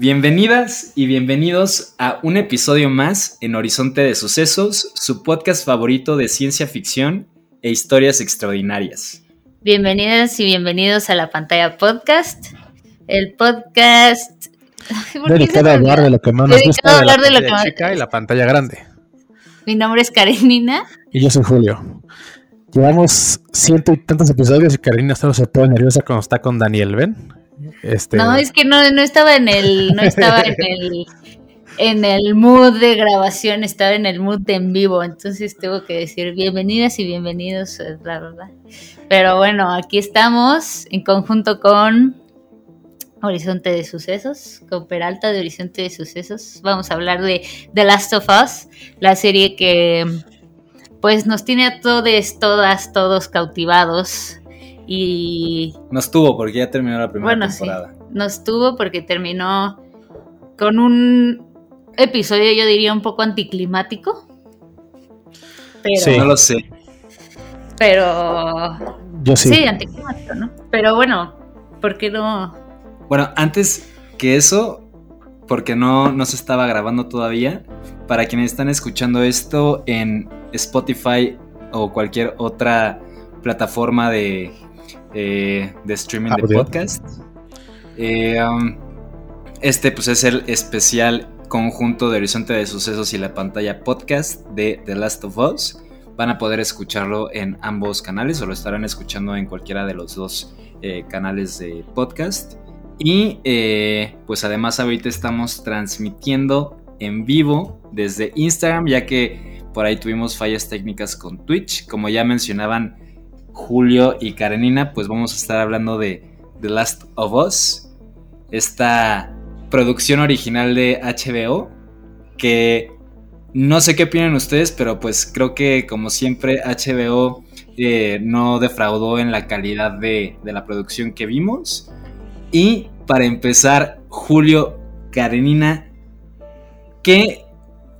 Bienvenidas y bienvenidos a un episodio más en Horizonte de Sucesos, su podcast favorito de ciencia ficción e historias extraordinarias. Bienvenidas y bienvenidos a la pantalla podcast. El podcast. ¿Por qué Dedicado a hablar de lo que más nos Dedicado gusta a de la hablar de lo pantalla que más- chica y la pantalla grande. Mi nombre es Karenina. Y yo soy Julio. Llevamos ciento y tantos episodios y Karina solo se pone nerviosa cuando está con Daniel, ¿ven? Este, No, es que no, no estaba en el. No estaba en el. En el mood de grabación, estaba en el mood de en vivo, entonces tengo que decir bienvenidas y bienvenidos, eh, bla, bla. Pero bueno, aquí estamos en conjunto con Horizonte de Sucesos, con Peralta de Horizonte de Sucesos. Vamos a hablar de The Last of Us, la serie que pues nos tiene a todos, todas, todos cautivados y Nos tuvo porque ya terminó la primera bueno, sí, temporada. nos tuvo porque terminó con un episodio, yo diría, un poco anticlimático. Pero, Sí. No lo sé. pero yo sí. sí. anticlimático, ¿no? Pero bueno, ¿por qué no? Bueno, antes que eso, porque no, no se estaba grabando todavía, para quienes están escuchando esto en Spotify o cualquier otra plataforma de, eh, de streaming de Audio. podcast, eh, um, este pues es el especial conjunto de Horizonte de Sucesos y la pantalla podcast de The Last of Us. Van a poder escucharlo en ambos canales o lo estarán escuchando en cualquiera de los dos eh, canales de podcast. Y eh, pues además ahorita estamos transmitiendo en vivo desde Instagram, ya que por ahí tuvimos fallas técnicas con Twitch. Como ya mencionaban Julio y Karenina, pues vamos a estar hablando de The Last of Us, esta producción original de HBO, que no sé qué opinan ustedes, pero pues creo que como siempre HBO eh, no defraudó en la calidad de, de la producción que vimos. Y para empezar, Julio, Karenina, ¿qué,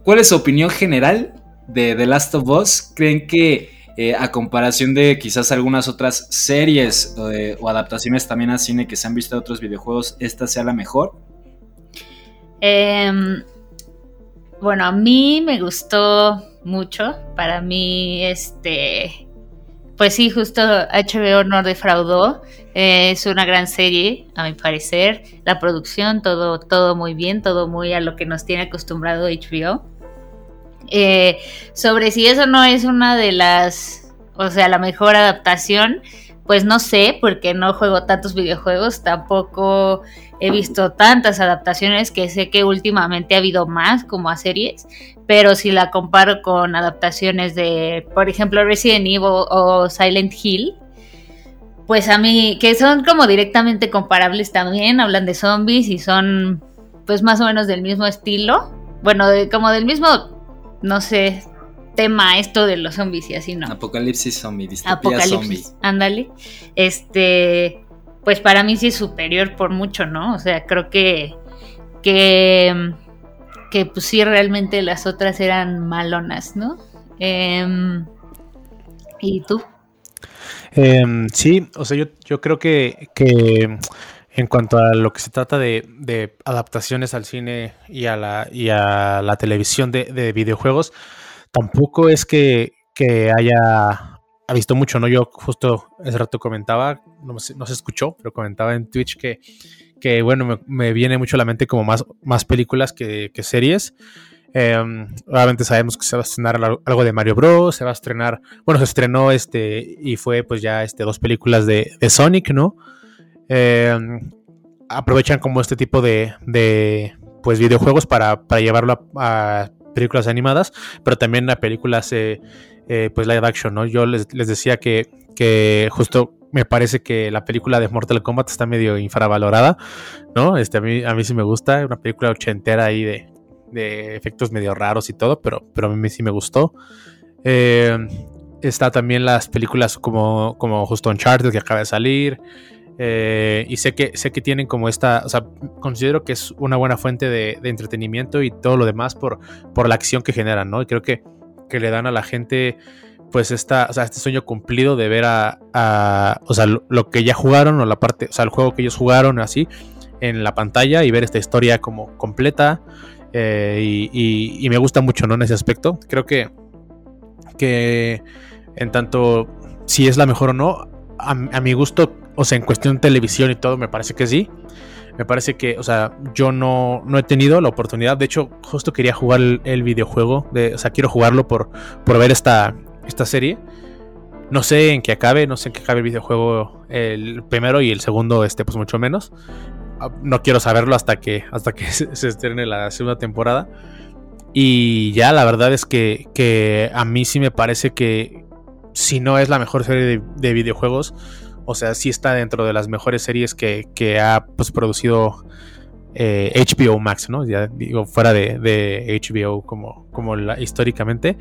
¿cuál es su opinión general de The Last of Us? ¿Creen que eh, a comparación de quizás algunas otras series eh, o adaptaciones también a cine que se han visto de otros videojuegos, esta sea la mejor? Em, bueno, a mí me gustó mucho. Para mí, este, pues sí, justo HBO no defraudó. Es una gran serie, a mi parecer. La producción, todo, todo muy bien, todo muy a lo que nos tiene acostumbrado HBO. Eh, sobre si eso no es una de las, o sea, la mejor adaptación, pues no sé, porque no juego tantos videojuegos, tampoco he visto tantas adaptaciones que sé que últimamente ha habido más como a series, pero si la comparo con adaptaciones de, por ejemplo, Resident Evil o Silent Hill, pues a mí, que son como directamente comparables también, hablan de zombies y son pues más o menos del mismo estilo, bueno, de- como del mismo, no sé, tema esto de los zombies y así, ¿no? Apocalipsis zombie, distopía zombie. Apocalipsis, ándale. Este, pues para mí sí es superior por mucho, ¿no? O sea, creo que que que pues sí realmente las otras eran malonas, ¿no? Em, ¿Y tú? Em, sí, o sea, yo, yo creo que, que en cuanto a lo que se trata de, adaptaciones al cine y a la, y a la televisión de, de videojuegos, tampoco es que, haya ha visto mucho, ¿no? Yo justo ese rato comentaba, no se, escuchó, pero comentaba en Twitch que, bueno, me, viene mucho a la mente como más, películas que, series. Eh, obviamente sabemos que se va a estrenar al- algo de Mario Bros. Se va a estrenar, bueno, se estrenó este y fue pues ya este dos películas de, de Sonic, ¿no? Eh, aprovechan como este tipo de, de pues videojuegos para, para llevarlo a, películas animadas, pero también a películas eh, eh, pues live action, ¿no? Yo les, les decía que, que justo me parece que la película de Mortal Kombat está medio infravalorada, ¿no? Este, a, mí, a mí sí me gusta, una película ochentera ahí de, de efectos medio raros y todo, pero, pero a mí sí me gustó. Eh, está también las películas como, como justo Uncharted que acaba de salir. Eh, y sé que, sé que tienen como esta, o sea, considero que es una buena fuente de, de, entretenimiento y todo lo demás por, por la acción que generan, ¿no? Y creo que, que le dan a la gente pues esta, o sea, este sueño cumplido de ver a, o sea, lo, que ya jugaron o la parte, o sea, el juego que ellos jugaron así en la pantalla y ver esta historia como completa eh, y, y, y, me gusta mucho, ¿no? En ese aspecto. Creo que, que en tanto si es la mejor o no, a, mi gusto, o sea, en cuestión televisión y todo, me parece que sí. Me parece que, o sea, yo no, no he tenido la oportunidad. De hecho, justo quería jugar el, videojuego. De, o sea, quiero jugarlo por, por ver esta, esta serie. No sé en qué acabe, no sé en qué acabe el videojuego el primero y el segundo, este, pues mucho menos. No quiero saberlo hasta que, hasta que se, se estrene la segunda temporada. Y ya la verdad es que, que, a mí sí me parece que si no es la mejor serie de, de videojuegos, o sea, sí está dentro de las mejores series que, que ha pues, producido eh, HBO Max, ¿no? Ya digo, fuera de, de HBO como, como históricamente.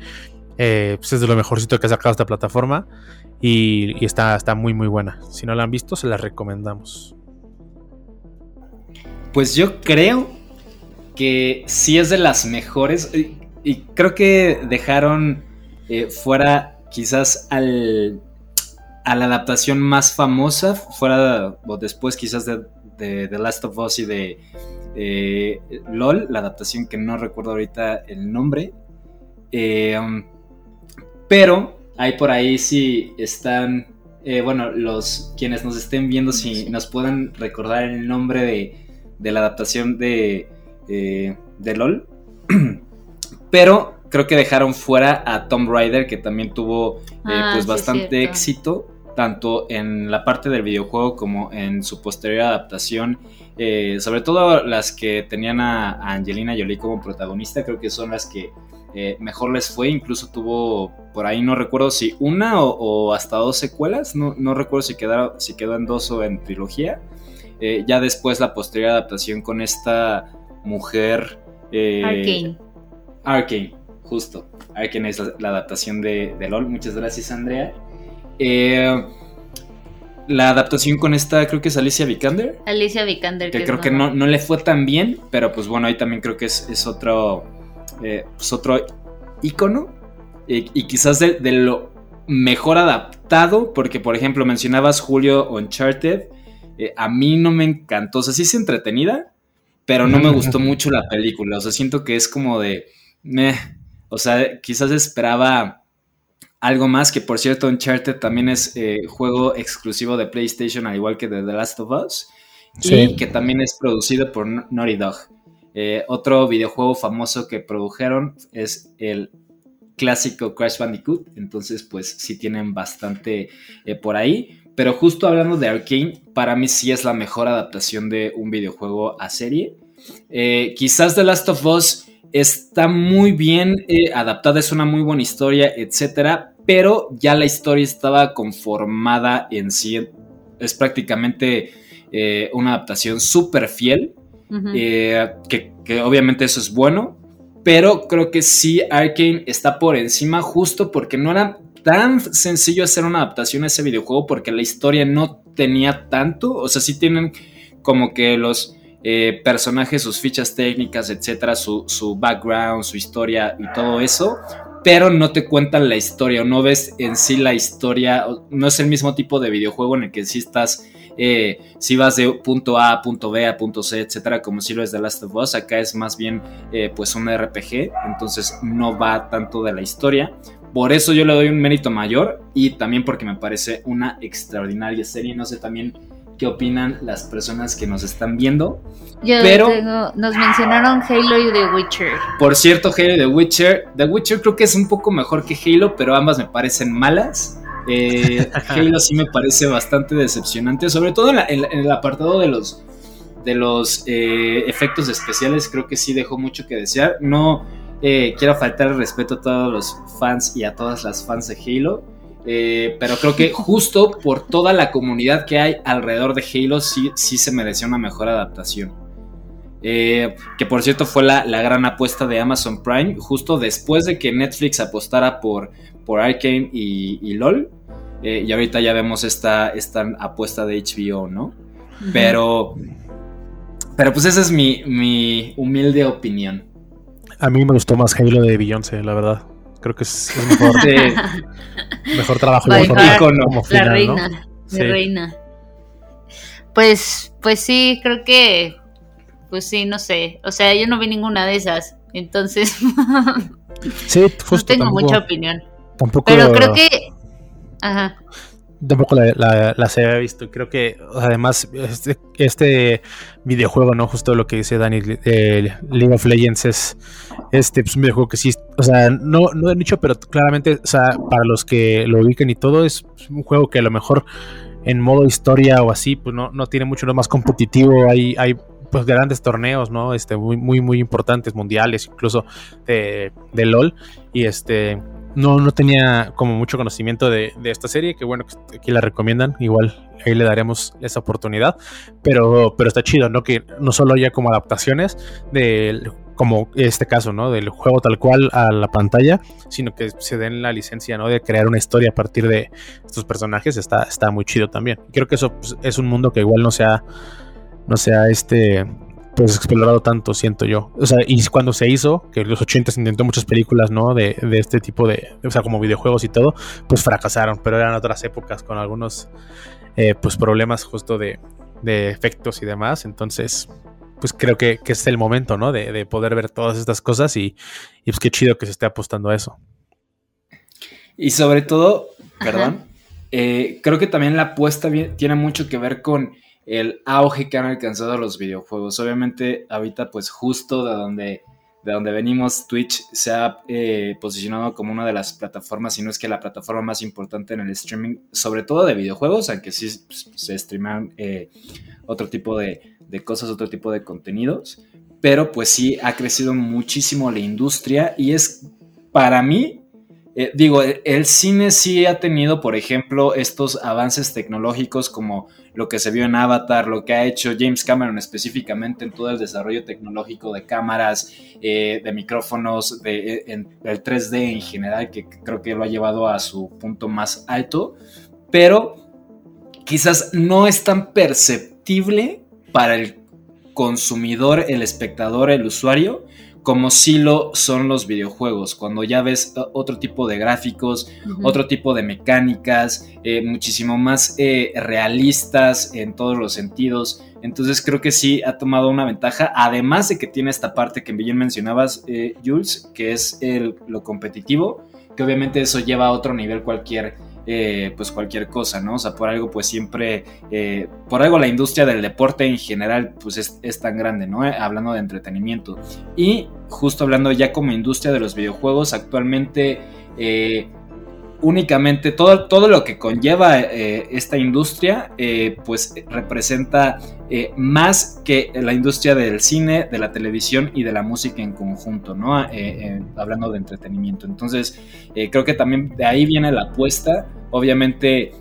Eh, pues es de lo mejorcito que ha sacado esta plataforma y, está, está muy muy buena. Si no la han visto, se la recomendamos. Pues yo creo que sí es de las mejores y, y creo que dejaron eh, fuera quizás al, a la adaptación más famosa, fuera o después quizás de, de The Last of Us y de eh, LOL, la adaptación que no recuerdo ahorita el nombre. Eh, um, pero hay por ahí si están, eh, bueno, los quienes nos estén viendo, si nos pueden recordar el nombre de, de la adaptación de, de LOL. pero creo que dejaron fuera a Tomb Raider, que también tuvo eh, Ah, pues sí, bastante éxito, tanto en la parte del videojuego como en su posterior adaptación. Eh, sobre todo las que tenían a, a Angelina Jolie como protagonista, creo que son las que eh, mejor les fue. Incluso tuvo por ahí, no recuerdo si una o, o hasta dos secuelas, no, no recuerdo si, quedaron, si quedó en dos o en trilogía. Eh, ya después la posterior adaptación con esta mujer. Arcane. Arkane, justo. Arkane es la, la adaptación de, de, LOL. Muchas gracias, Andrea. Eh, la adaptación con esta, creo que es Alicia Vikander. Alicia Vikander. Que es creo que no, no, le fue tan bien, pero pues bueno, ahí también creo que es, es otro, eh, pues otro ícono. Y, y quizás de, de, lo mejor adaptado, porque por ejemplo mencionabas Julio Uncharted. Eh, a mí no me encantó, o sea, sí es entretenida, pero no me gustó mucho la película. O sea, siento que es como de. Meh. O sea, quizás esperaba algo más. Que por cierto, Uncharted también es eh, juego exclusivo de PlayStation, al igual que de The Last of Us. Sí. Y que también es producido por Naughty Dog. Eh, otro videojuego famoso que produjeron es el clásico Crash Bandicoot. Entonces, pues sí tienen bastante eh, por ahí. Pero justo hablando de Arkane, para mí sí es la mejor adaptación de un videojuego a serie. Eh, quizás The Last of Us está muy bien eh, adaptada, es una muy buena historia, etcétera, pero ya la historia estaba conformada en sí. Es prácticamente eh, una adaptación súper fiel, uh -huh. que, que obviamente eso es bueno, pero creo que sí Arkane está por encima justo porque no era tan sencillo hacer una adaptación a ese videojuego porque la historia no tenía tanto, o sea, sí tienen como que los eh, personajes, sus fichas técnicas, etcétera, su, background, su historia y todo eso, pero no te cuentan la historia o no ves en sí la historia, no es el mismo tipo de videojuego en el que sí estás, eh, si vas de punto A a punto B a punto C, etcétera, como si lo es de Last of Us, acá es más bien eh, pues un RPG, entonces no va tanto de la historia, por eso yo le doy un mérito mayor y también porque me parece una extraordinaria serie. No sé también qué opinan las personas que nos están viendo. Yo pero tengo, nos mencionaron Halo y The Witcher. Por cierto, Halo y The Witcher. The Witcher creo que es un poco mejor que Halo, pero ambas me parecen malas. Eh, Halo sí me parece bastante decepcionante, sobre todo en, la, en, en el apartado de los de los eh, efectos especiales. Creo que sí dejó mucho que desear. No eh, quiero faltar el respeto a todos los fans y a todas las fans de Halo. Eh, pero creo que justo por toda la comunidad que hay alrededor de Halo, sí, sí se merecía una mejor adaptación. Eh, que por cierto fue la, la, gran apuesta de Amazon Prime, justo después de que Netflix apostara por, por Arkane y, y LOL. Eh, y ahorita ya vemos esta, esta apuesta de HBO, ¿no? Pero. Pero pues esa es mi, mi humilde opinión. A mí me gustó más Halo de Beyoncé, la verdad. Creo que es, es mejor, mejor trabajo mejor far, como la final, ¿no? reina, la Sí. reina. Pues, pues sí, creo que, pues sí, no sé. O sea, yo no vi ninguna de esas, entonces Sí, no justo tengo tampoco, mucha opinión. tampoco, Pero creo que, ajá, tampoco la, la, las había visto. Creo que además este, este videojuego, ¿no? Justo lo que dice Dani, eh, League of Legends es este pues, un videojuego que sí, o sea, no, no de nicho, pero claramente, o sea, para los que lo ubican y todo, es un juego que a lo mejor en modo historia o así, pues no, no tiene mucho, es más competitivo, hay, hay pues grandes torneos, ¿no? Este, muy, muy, muy importantes, mundiales, incluso de, de LOL. Y este, no, no tenía como mucho conocimiento de, de esta serie, que bueno, aquí la recomiendan, igual ahí le daremos esa oportunidad, pero, pero está chido, ¿no? Que no solo haya como adaptaciones de como este caso, ¿no? Del juego tal cual a la pantalla, sino que se den la licencia, ¿no? De crear una historia a partir de estos personajes, está, está muy chido también. Creo que eso pues, es un mundo que igual no sea, no sea este, pues explorado tanto, siento yo. O sea, y cuando se hizo, que en los 80 se intentó muchas películas, ¿no? De, de este tipo de, o sea, como videojuegos y todo, pues fracasaron, pero eran otras épocas con algunos, eh, pues problemas justo de, de efectos y demás, entonces pues creo que, que es el momento, ¿no? De, de, poder ver todas estas cosas y, y, pues qué chido que se esté apostando a eso. Y sobre todo, perdón, eh, creo que también la apuesta tiene mucho que ver con el auge que han alcanzado los videojuegos. Obviamente, ahorita, pues justo de donde, de donde venimos, Twitch se ha eh, posicionado como una de las plataformas, si no es que la plataforma más importante en el streaming, sobre todo de videojuegos, aunque sí pues, se streaman eh, otro tipo de, de cosas, otro tipo de contenidos. Pero pues sí, ha crecido muchísimo la industria y es para mí, eh, digo, el cine sí ha tenido, por ejemplo, estos avances tecnológicos como lo que se vio en Avatar, lo que ha hecho James Cameron específicamente en todo el desarrollo tecnológico de cámaras, eh, de micrófonos, de, en, el 3D en general, que creo que lo ha llevado a su punto más alto, pero quizás no es tan perceptible para el consumidor, el espectador, el usuario, como sí lo son los videojuegos, cuando ya ves otro tipo de gráficos, uh -huh. otro tipo de mecánicas, eh, muchísimo más eh, realistas en todos los sentidos. Entonces creo que sí ha tomado una ventaja, además de que tiene esta parte que bien mencionabas, eh, Jules, que es el, lo competitivo, que obviamente eso lleva a otro nivel cualquier eh, pues cualquier cosa, ¿no? O sea, por algo pues siempre, eh, por algo la industria del deporte en general pues es, es tan grande, ¿no? Eh, hablando de entretenimiento. Y justo hablando ya como industria de los videojuegos, actualmente eh, únicamente todo, todo lo que conlleva eh, esta industria eh, pues representa eh, más que la industria del cine, de la televisión y de la música en conjunto, ¿no? Eh, hablando de entretenimiento. Entonces eh, creo que también de ahí viene la apuesta. Obviamente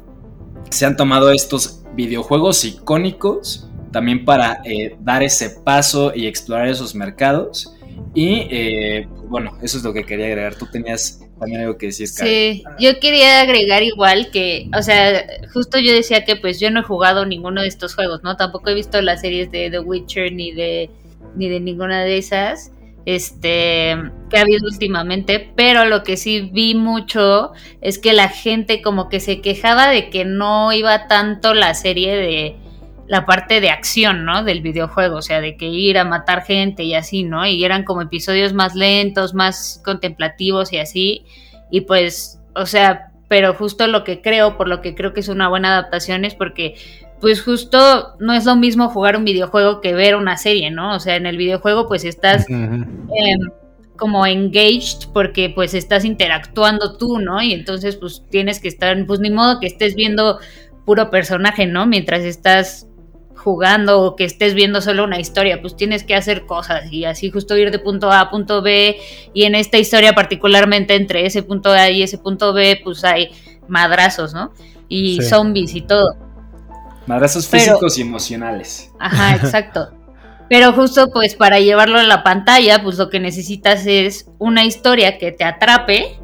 se han tomado estos videojuegos icónicos también para eh, dar ese paso y explorar esos mercados. Y eh, bueno, eso es lo que quería agregar. Tú tenías también algo que decir. Sí, yo quería agregar igual que, o sea, justo yo decía que pues yo no he jugado ninguno de estos juegos, ¿no? Tampoco he visto las series de The Witcher ni de ni de ninguna de esas este que ha habido últimamente, pero lo que sí vi mucho es que la gente como que se quejaba de que no iba tanto la serie de la parte de acción, ¿no? Del videojuego, o sea, de que ir a matar gente y así, ¿no? Y eran como episodios más lentos, más contemplativos y así. Y pues, o sea, pero justo lo que creo, por lo que creo que es una buena adaptación es porque, pues justo no es lo mismo jugar un videojuego que ver una serie, ¿no? O sea, en el videojuego pues estás... Uh -huh. eh, como engaged porque pues estás interactuando tú, ¿no? Y entonces pues tienes que estar, pues ni modo que estés viendo puro personaje, ¿no? Mientras estás jugando o que estés viendo solo una historia, pues tienes que hacer cosas y así justo ir de punto A a punto B y en esta historia particularmente entre ese punto A y ese punto B pues hay madrazos, ¿no? Y Sí. zombies y todo. Madrazos Pero- físicos y emocionales. Ajá, exacto. Pero justo pues para llevarlo a la pantalla, pues lo que necesitas es una historia que te atrape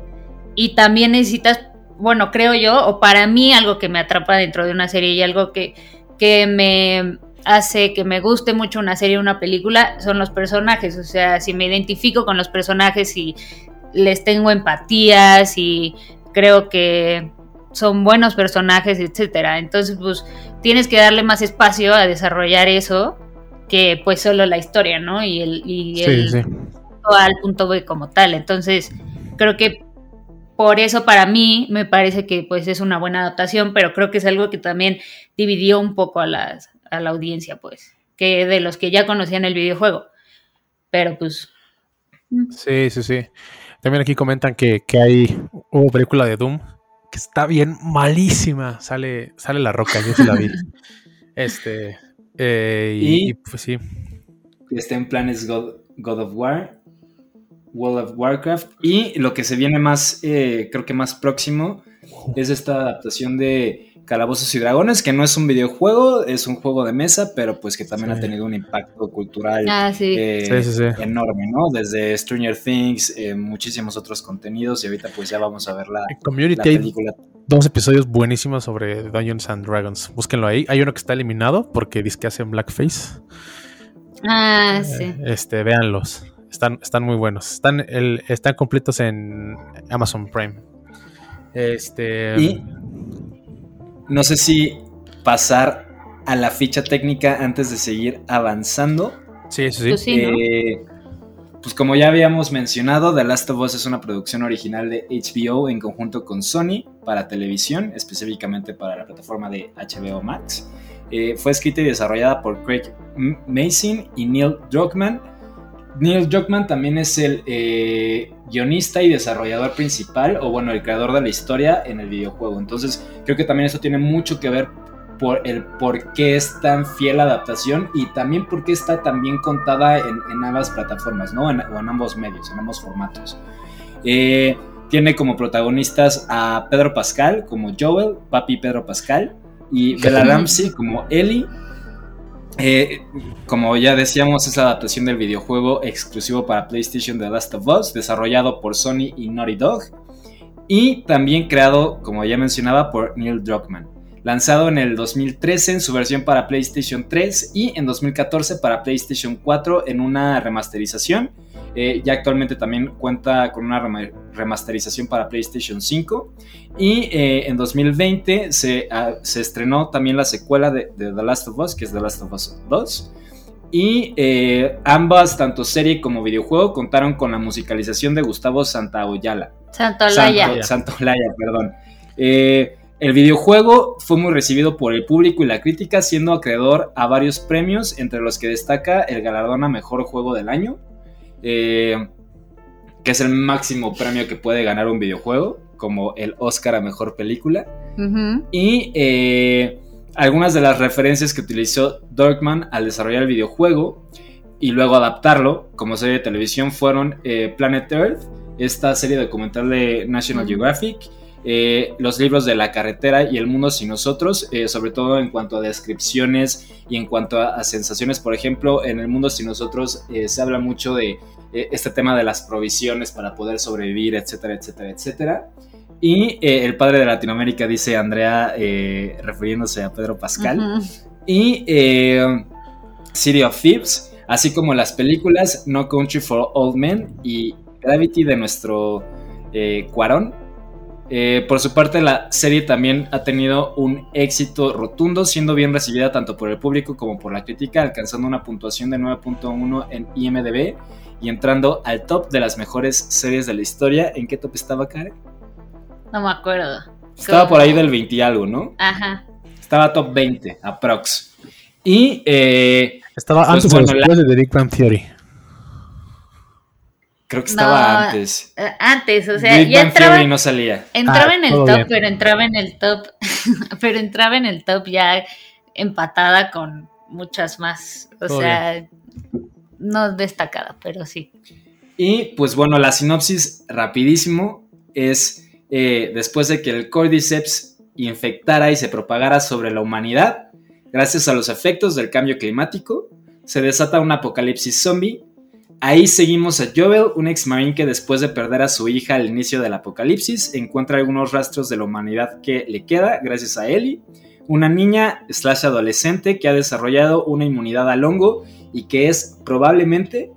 y también necesitas, bueno, creo yo, o para mí algo que me atrapa dentro de una serie y algo que, que me hace que me guste mucho una serie o una película son los personajes. O sea, si me identifico con los personajes y les tengo empatía, si creo que son buenos personajes, etcétera. Entonces, pues tienes que darle más espacio a desarrollar eso que pues solo la historia, ¿no? Y el, y Sí, el sí. punto A al punto B como tal. Entonces, creo que por eso para mí me parece que pues es una buena adaptación, pero creo que es algo que también dividió un poco a, las, a la audiencia, pues, que de los que ya conocían el videojuego. Pero pues, Sí, sí, sí. También aquí comentan que, que hay hubo película de Doom que está bien malísima. Sale, sale la roca, yo sí la vi. Este. eh, y, pues sí. Está en planes God, God of War, World of Warcraft. Y lo que se viene más, eh, creo que más próximo, es esta adaptación de Calabozos y Dragones, que no es un videojuego, es un juego de mesa, pero pues que también Sí. ha tenido un impacto cultural ah, sí. eh, Sí, sí, sí. enorme, ¿no? Desde Stranger Things, eh, muchísimos otros contenidos y ahorita pues ya vamos a ver la, En la Community hay película. dos episodios buenísimos sobre Dungeons and Dragons. Búsquenlo ahí. Hay uno que está eliminado porque dice que hacen blackface. Ah, sí. Eh, Este, véanlos. Están, están muy buenos. Están, el, están completos en Amazon Prime. Este. Y no sé si pasar a la ficha técnica antes de seguir avanzando. Sí, sí, sí. Pues sí, ¿no? Eh, pues como ya habíamos mencionado, The Last of Us es una producción original de HBO en conjunto con Sony para televisión, específicamente para la plataforma de HBO Max. Eh, fue escrita y desarrollada por Craig Mason y Neil Druckmann. Neil Druckmann también es el eh, guionista y desarrollador principal, o bueno, el creador de la historia en el videojuego. Entonces, creo que también eso tiene mucho que ver por el por qué es tan fiel la adaptación y también por qué está tan bien contada en, en ambas plataformas, ¿no? En- o en ambos medios, en ambos formatos. Eh, tiene como protagonistas a Pedro Pascal como Joel, papi Pedro Pascal, y Bella Ramsey como Ellie. Eh, como ya decíamos, es la adaptación del videojuego exclusivo para PlayStation The Last of Us, desarrollado por Sony y Naughty Dog, y también creado, como ya mencionaba, por Neil Druckmann. Lanzado en el 2013 en su versión para PlayStation 3 y en 2014 para PlayStation 4 en una remasterización. Eh, ya actualmente también cuenta con una rema- remasterización para PlayStation 5. Y eh, en 2020 se, ah, se estrenó también la secuela de, de The Last of Us, que es The Last of Us 2. Y eh, ambas, tanto serie como videojuego, contaron con la musicalización de Gustavo Santaolalla. Santolaya. Santo- Santolaya, perdón. Eh, el videojuego fue muy recibido por el público y la crítica, siendo acreedor a varios premios, entre los que destaca el galardón a Mejor Juego del Año, eh, que es el máximo premio que puede ganar un videojuego, como el Oscar a Mejor Película. Y eh, algunas de las referencias que utilizó Dorkman al desarrollar el videojuego y luego adaptarlo como serie de televisión fueron eh, Planet Earth, esta serie documental de National. Geographic, eh, los libros de la carretera y el mundo sin nosotros, eh, sobre todo en cuanto a descripciones y en cuanto a, a sensaciones. Por ejemplo, en el mundo sin nosotros eh, se habla mucho de este tema de las provisiones para poder sobrevivir, etcétera, etcétera, etcétera. Y el padre de Latinoamérica, dice Andrea, refiriéndose a Pedro Pascal. Ujú. Y City of Thieves, así como las películas No Country for Old Men y Gravity de nuestro Cuarón. Eh, por su parte, la serie también ha tenido un éxito rotundo, siendo bien recibida tanto por el público como por la crítica, alcanzando una puntuación de 9.1 en IMDb y entrando al top de las mejores series de la historia. ¿En qué top estaba, Karen? No me acuerdo. Estaba ¿Cómo? por ahí del 20 y algo, ¿no? Ajá. Estaba top 20, aprox. Y eh, Estaba Pues antes bueno, de los la- de The Big Bang Theory. Creo que estaba No, antes. Eh, Antes, o sea, Big ya Bang entraba, Theory no salía. entraba Ah, en el top, bien. pero entraba en el top, pero entraba en el top ya empatada con muchas más. O Todo sea, no destacada, pero sí. Y pues bueno, la sinopsis rapidísimo es eh, después de que el Cordyceps infectara y se propagara sobre la humanidad, gracias a los efectos del cambio climático, se desata un apocalipsis zombie. Ahí seguimos a Joel, un ex marine que después de perder a su hija al inicio del apocalipsis, encuentra algunos rastros de la humanidad que le queda gracias a Ellie, una niña slash adolescente que ha desarrollado una inmunidad al hongo y que es probablemente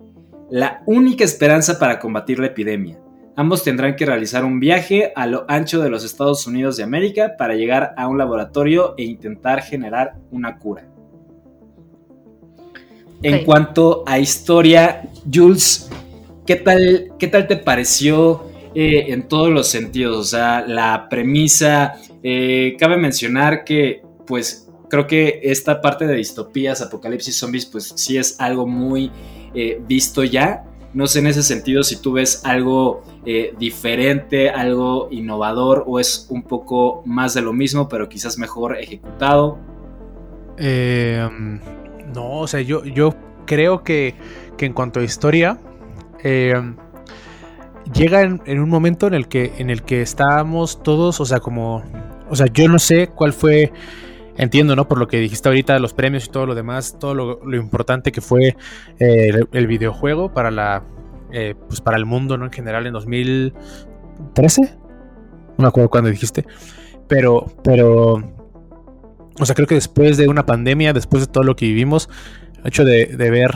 la única esperanza para combatir la epidemia. Ambos tendrán que realizar un viaje a lo ancho de los Estados Unidos de América para llegar a un laboratorio e intentar generar una cura. En cuanto a historia, Jules, ¿qué tal, qué tal te pareció eh, en todos los sentidos? O sea, la premisa, eh, cabe mencionar que, pues, creo que esta parte de distopías, apocalipsis, zombies, pues sí es algo muy eh, visto ya. No sé en ese sentido si tú ves algo eh, diferente, algo innovador o es un poco más de lo mismo, pero quizás mejor ejecutado. Eh, mm, no, o sea, yo, yo creo que, que en cuanto a historia, eh, llega en, en un momento en el que en el que estábamos todos, o sea, como, o sea, yo no sé cuál fue, entiendo, ¿no? Por lo que dijiste ahorita, los premios y todo lo demás, todo lo, lo importante que fue eh, el, videojuego para la, eh, pues para el mundo, ¿no? En general, en 2013, no me acuerdo cuándo dijiste, pero, pero o sea, creo que después de una pandemia, después de todo lo que vivimos, el hecho de, de ver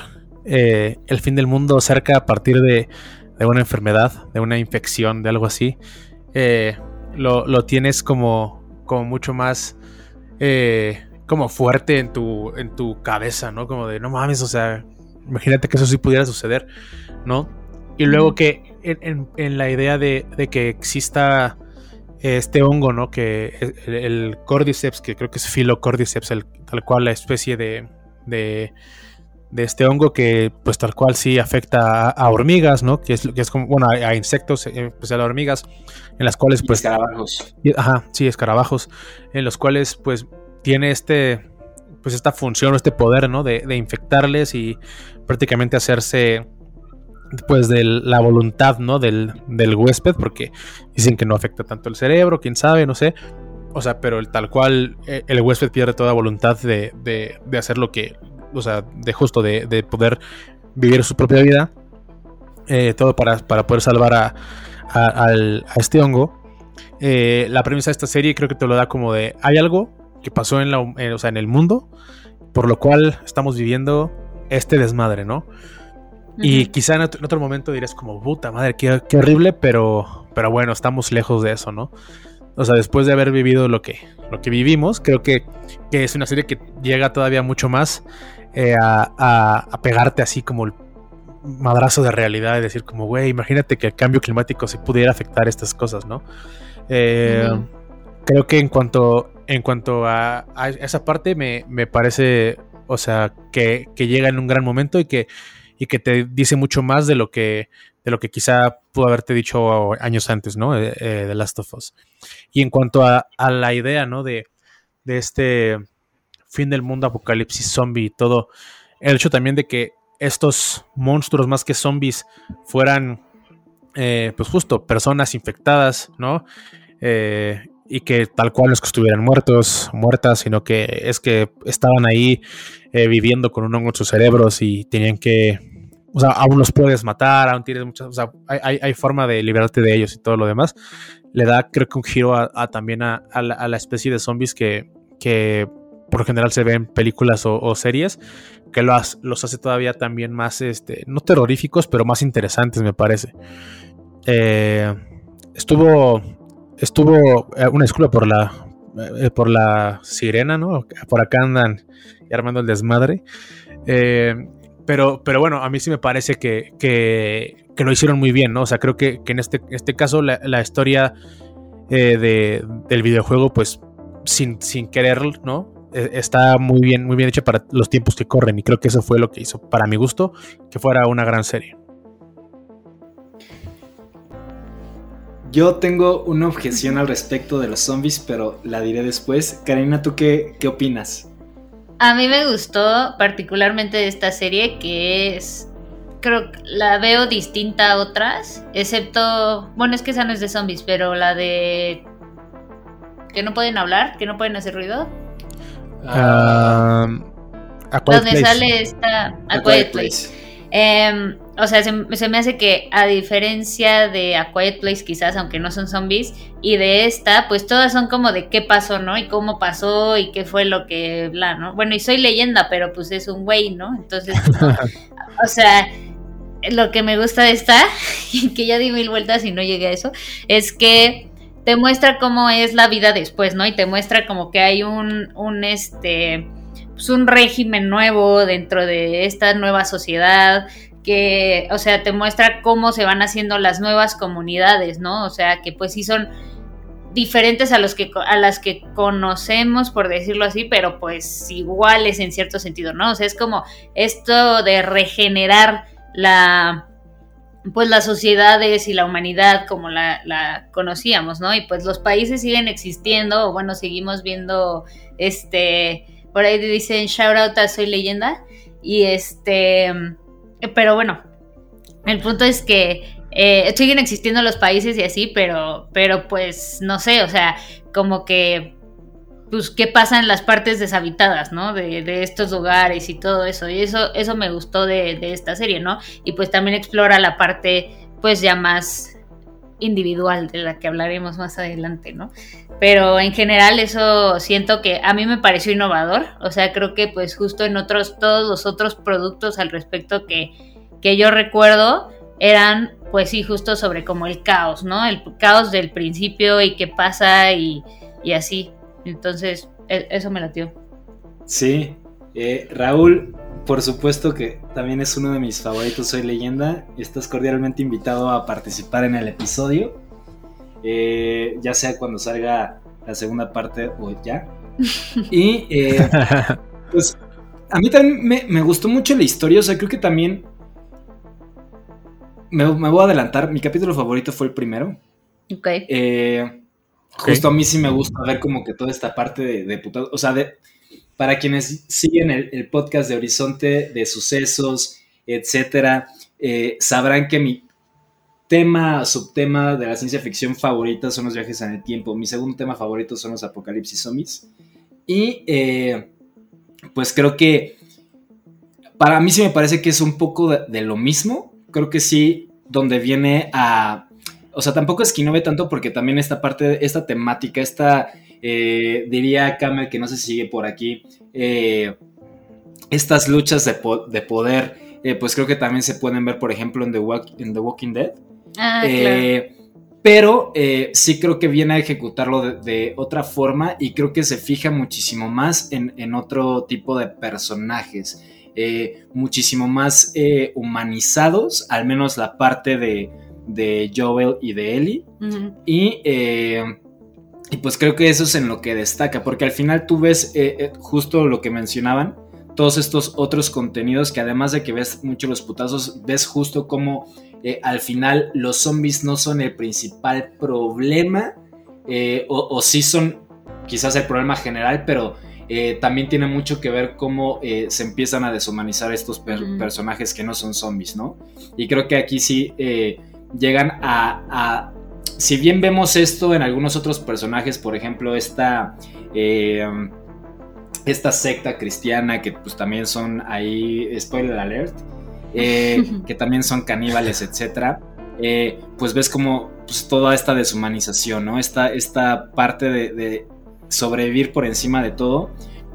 eh, el fin del mundo cerca a partir de, de una enfermedad, de una infección, de algo así, eh, lo, lo tienes como, como mucho más eh, como fuerte en tu, en tu cabeza, ¿no? Como de, no mames, o sea, imagínate que eso sí pudiera suceder, ¿no? Y luego que en, en- en la idea de, de que exista este hongo, ¿no? Que el, el Cordyceps, que creo que es Filocordyceps, el, tal cual la especie de, de, de este hongo que pues tal cual sí afecta a, a hormigas, ¿no? Que es, que es como, bueno, a, a insectos, en especial a hormigas, en las cuales Y pues... escarabajos. y- Ajá, sí, escarabajos, en los cuales pues tiene este, pues esta función, este poder, ¿no? De, de infectarles y prácticamente hacerse pues de la voluntad, ¿no? Del, del huésped, porque dicen que no afecta tanto el cerebro, quién sabe, no sé. O sea, pero el, tal cual eh, el huésped pierde toda voluntad de, de, de hacer lo que, o sea, de justo de, de poder vivir su propia vida. eh, todo para, para poder salvar a, a, este hongo. Eh, la premisa de esta serie creo que te lo da como de hay algo que pasó en, la, o sea, en el mundo por lo cual estamos viviendo este desmadre, ¿no? Y quizá en otro, en otro momento dirás como, puta madre, qué, qué horrible, pero, pero bueno, estamos lejos de eso, ¿no? O sea, después de haber vivido lo que, lo que vivimos, creo que, que es una serie que llega todavía mucho más eh, a, a- a pegarte así como el madrazo de realidad y decir como, güey, imagínate que el cambio climático se pudiera afectar estas cosas, ¿no? Eh. Creo que en cuanto, en cuanto a, a esa parte me, me parece, o sea, que, que llega en un gran momento y que, y que te dice mucho más de lo que, de lo que quizá pudo haberte dicho años antes, ¿no? Eh, eh, The Last of Us. Y en cuanto a, a la idea, ¿no? De, de este fin del mundo, apocalipsis zombie y todo, el hecho también de que estos monstruos más que zombies fueran, eh, pues justo, personas infectadas, ¿no? Eh, y que tal cual no que estuvieran muertos, muertas, sino que es que estaban ahí viviendo con un hongo en sus cerebros y tenían que, o sea, aún los puedes matar, aún tienes muchas, o sea, hay, hay, forma de liberarte de ellos y todo lo demás. Le da, creo que un giro a, también a, la, especie de zombies que, que por general se ve en películas o, o series, que los, los, hace todavía también más, este, no terroríficos, pero más interesantes, me parece. Eh, estuvo estuvo eh, una disculpa por la eh, por la sirena, ¿no? Por acá andan armando el desmadre. Eh, pero, pero bueno, a mí sí me parece que, que, lo hicieron muy bien, ¿no? O sea, creo que, que en este, este caso la, la historia eh, de, del videojuego, pues sin, sin querer, ¿no? Eh, está muy bien, muy bien hecha para los tiempos que corren. Y creo que eso fue lo que hizo, para mi gusto, que fuera una gran serie. Yo tengo una objeción al respecto de los zombies, pero la diré después. Karina, ¿tú qué, qué opinas? A mí me gustó particularmente esta serie que es creo que la veo distinta a otras, excepto, bueno, es que esa no es de zombies, pero la de que no pueden hablar, que no pueden hacer ruido. A Quiet donde Place. sale esta A, A Quiet Quiet Place. Em, o sea, se, se me hace que a diferencia de A Quiet Place quizás, aunque no son zombies, y de esta, pues todas son como de qué pasó, ¿no? Y cómo pasó y qué fue lo que, bla, ¿no? Bueno, y soy leyenda, pero pues es un güey, ¿no? Entonces, o sea, lo que me gusta de esta, y que ya di mil vueltas y no llegué a eso, es que te muestra cómo es la vida después, ¿no? Y te muestra como que hay un, un este, pues un régimen nuevo dentro de esta nueva sociedad, que, o sea, te muestra cómo se van haciendo las nuevas comunidades, ¿no? O sea, que pues sí son diferentes a los que a las que conocemos por decirlo así, pero pues iguales en cierto sentido, ¿no? O sea, es como esto de regenerar la pues las sociedades y la humanidad como la, la conocíamos, ¿no? Y pues los países siguen existiendo, o bueno, seguimos viendo este por ahí dicen shout out a Soy Leyenda y este pero bueno, el punto es que eh, siguen existiendo los países y así, pero, pero pues no sé, o sea, como que, pues, ¿qué pasa en las partes deshabitadas, ¿no? De, de estos lugares y todo eso. Y eso, eso me gustó de, de esta serie, ¿no? Y pues también explora la parte, pues, ya más individual de la que hablaremos más adelante, ¿no? Pero en general eso siento que a mí me pareció innovador, o sea, creo que pues justo en otros, todos los otros productos al respecto que, que yo recuerdo eran pues sí, justo sobre como el caos, ¿no? El caos del principio y qué pasa y, y así. Entonces, e- eso me latió. Sí, eh, Raúl, por supuesto que también es uno de mis favoritos, soy leyenda. Estás cordialmente invitado a participar en el episodio, eh, ya sea cuando salga la segunda parte o ya. Y eh, pues a mí también me, me gustó mucho la historia, o sea, creo que también... Me, me voy a adelantar, mi capítulo favorito fue el primero. Ok. Eh, Justo a mí sí me gusta ver como que toda esta parte de, de O sea, de, para quienes siguen el, podcast de Horizonte, de sucesos, etcétera, eh, sabrán que mi tema, subtema de la ciencia ficción favorita son los viajes en el tiempo. Mi segundo tema favorito son los apocalipsis zombies. Y eh, pues creo que para mí sí me parece que es un poco de, lo mismo. Creo que sí, donde viene a o sea, tampoco es que innove tanto porque también esta parte, esta temática, esta, eh, diría Camel, que no se sigue por aquí, eh, estas luchas de, po de poder, eh, pues creo que también se pueden ver, por ejemplo, en The, Walk en The Walking Dead. Ah, Pero sí creo que viene a ejecutarlo de, de, otra forma y creo que se fija muchísimo más en, en otro tipo de personajes, muchísimo más humanizados, al menos la parte de, de Joel y de Ellie. Uh -huh. Y, y, pues creo que eso es en lo que destaca, porque al final tú ves eh, justo lo que mencionaban, todos estos otros contenidos que además de que ves mucho los putazos, ves justo como eh, al final los zombies no son el principal problema, eh, o, o, sí son quizás el problema general, pero eh, también tiene mucho que ver cómo eh, se empiezan a deshumanizar estos per mm. personajes que no son zombies, ¿no? Y creo que aquí sí eh, llegan a, a, Si bien vemos esto en algunos otros personajes, por ejemplo, esta... Eh, esta secta cristiana que pues también son ahí, spoiler alert, eh, que también son caníbales, etcétera, eh, pues ves como pues, toda esta deshumanización, ¿no? Esta, esta parte de, de, sobrevivir por encima de todo,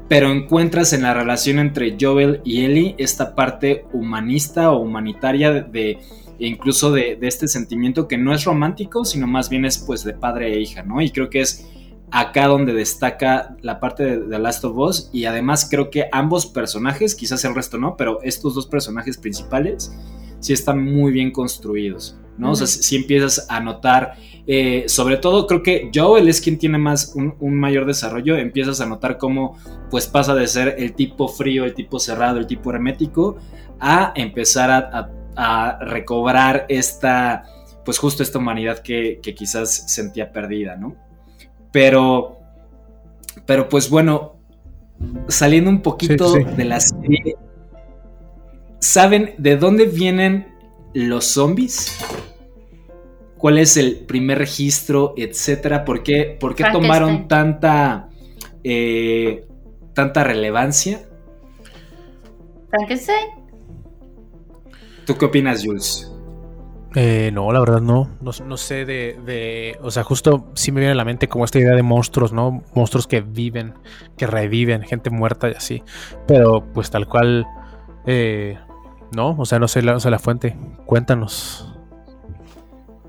pero encuentras en la relación entre Joel y Ellie esta parte humanista o humanitaria de, de incluso de, de, este sentimiento que no es romántico, sino más bien es pues de padre e hija, ¿no? Y creo que es acá donde destaca la parte de The Last of Us y además creo que ambos personajes, quizás el resto no, pero estos dos personajes principales sí están muy bien construidos, ¿no? Uh -huh. O sea, si, si, empiezas a notar, eh, sobre todo creo que Joel es quien tiene más un, un, mayor desarrollo, empiezas a notar cómo pues pasa de ser el tipo frío, el tipo cerrado, el tipo hermético, a empezar a, a, a recobrar esta, pues justo esta humanidad que, que quizás sentía perdida, ¿no? Pero, pero pues bueno, saliendo un poquito sí, sí. de la serie, ¿saben de dónde vienen los zombies? ¿Cuál es el primer registro, etcétera? ¿Por qué, por qué tomaron tanta, eh, tanta relevancia? Frankenstein. ¿Tú qué opinas, Jules? Eh, no, la verdad no. No, no sé de, de- O sea, justo sí me viene a la mente como esta idea de monstruos, ¿no? Monstruos que viven, que reviven, gente muerta y así. Pero pues tal cual. eh, no, o sea, no sé la, sé la fuente. Cuéntanos.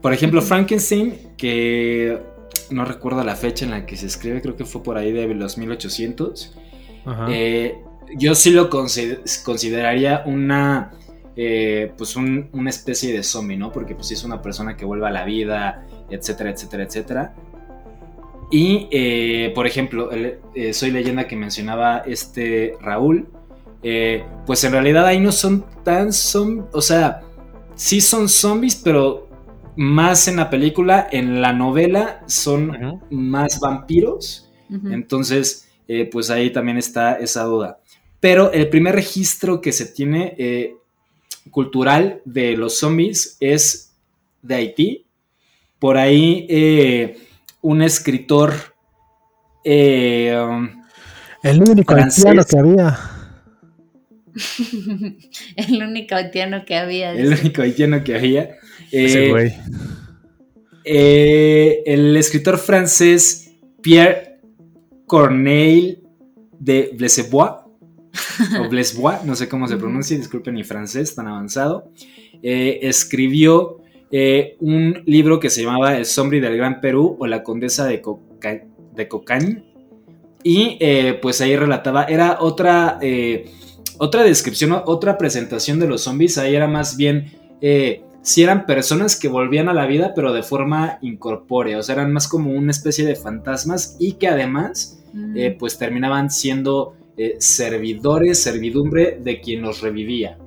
Por ejemplo, Frankenstein, que no recuerdo la fecha en la que se escribe, creo que fue por ahí de los 1800. Ajá. Eh, yo sí lo consider- consideraría una, eh, pues un- una especie de zombie, ¿no? Porque pues sí es una persona que vuelve a la vida, etcétera, etcétera, etcétera. Y, eh, por ejemplo, el, eh, Soy leyenda que mencionaba este Raúl, eh, pues en realidad ahí no son tan zombies, o sea, sí son zombies, pero más en la película, en la novela son más vampiros. Entonces, eh, pues ahí también está esa duda. Pero el primer registro que se tiene eh, cultural de los zombies es de Haití. Por ahí eh, un escritor... eh, El único Francés. haitiano que había. el único haitiano que había. el único haitiano que había. Ese eh, güey. eh, el escritor francés Pierre Corneille de Blesebois, o Blesbois, no sé cómo se pronuncia, disculpen mi francés tan avanzado, eh, escribió eh, un libro que se llamaba El Sombri del Gran Perú o La Condesa de, Coca- de Cocañ. Y eh, pues ahí relataba, era otra, eh, otra descripción, otra presentación de los zombies. Ahí era más bien si eran personas que volvían a la vida, pero de forma incorpórea. O sea, eran más como una especie de fantasmas y que además, Mm. pues terminaban siendo eh, servidores, servidumbre de quien los revivía.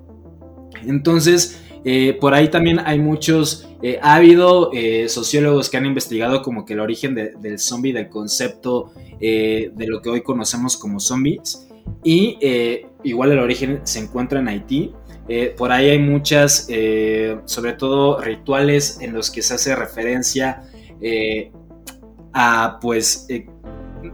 Entonces, eh, por ahí también hay muchos, eh, ha habido sociólogos que han investigado como que el origen de- del zombie, del concepto de lo que hoy conocemos como zombies. Y igual el origen se encuentra en Haití. Por ahí hay muchas, sobre todo rituales en los que se hace referencia a pues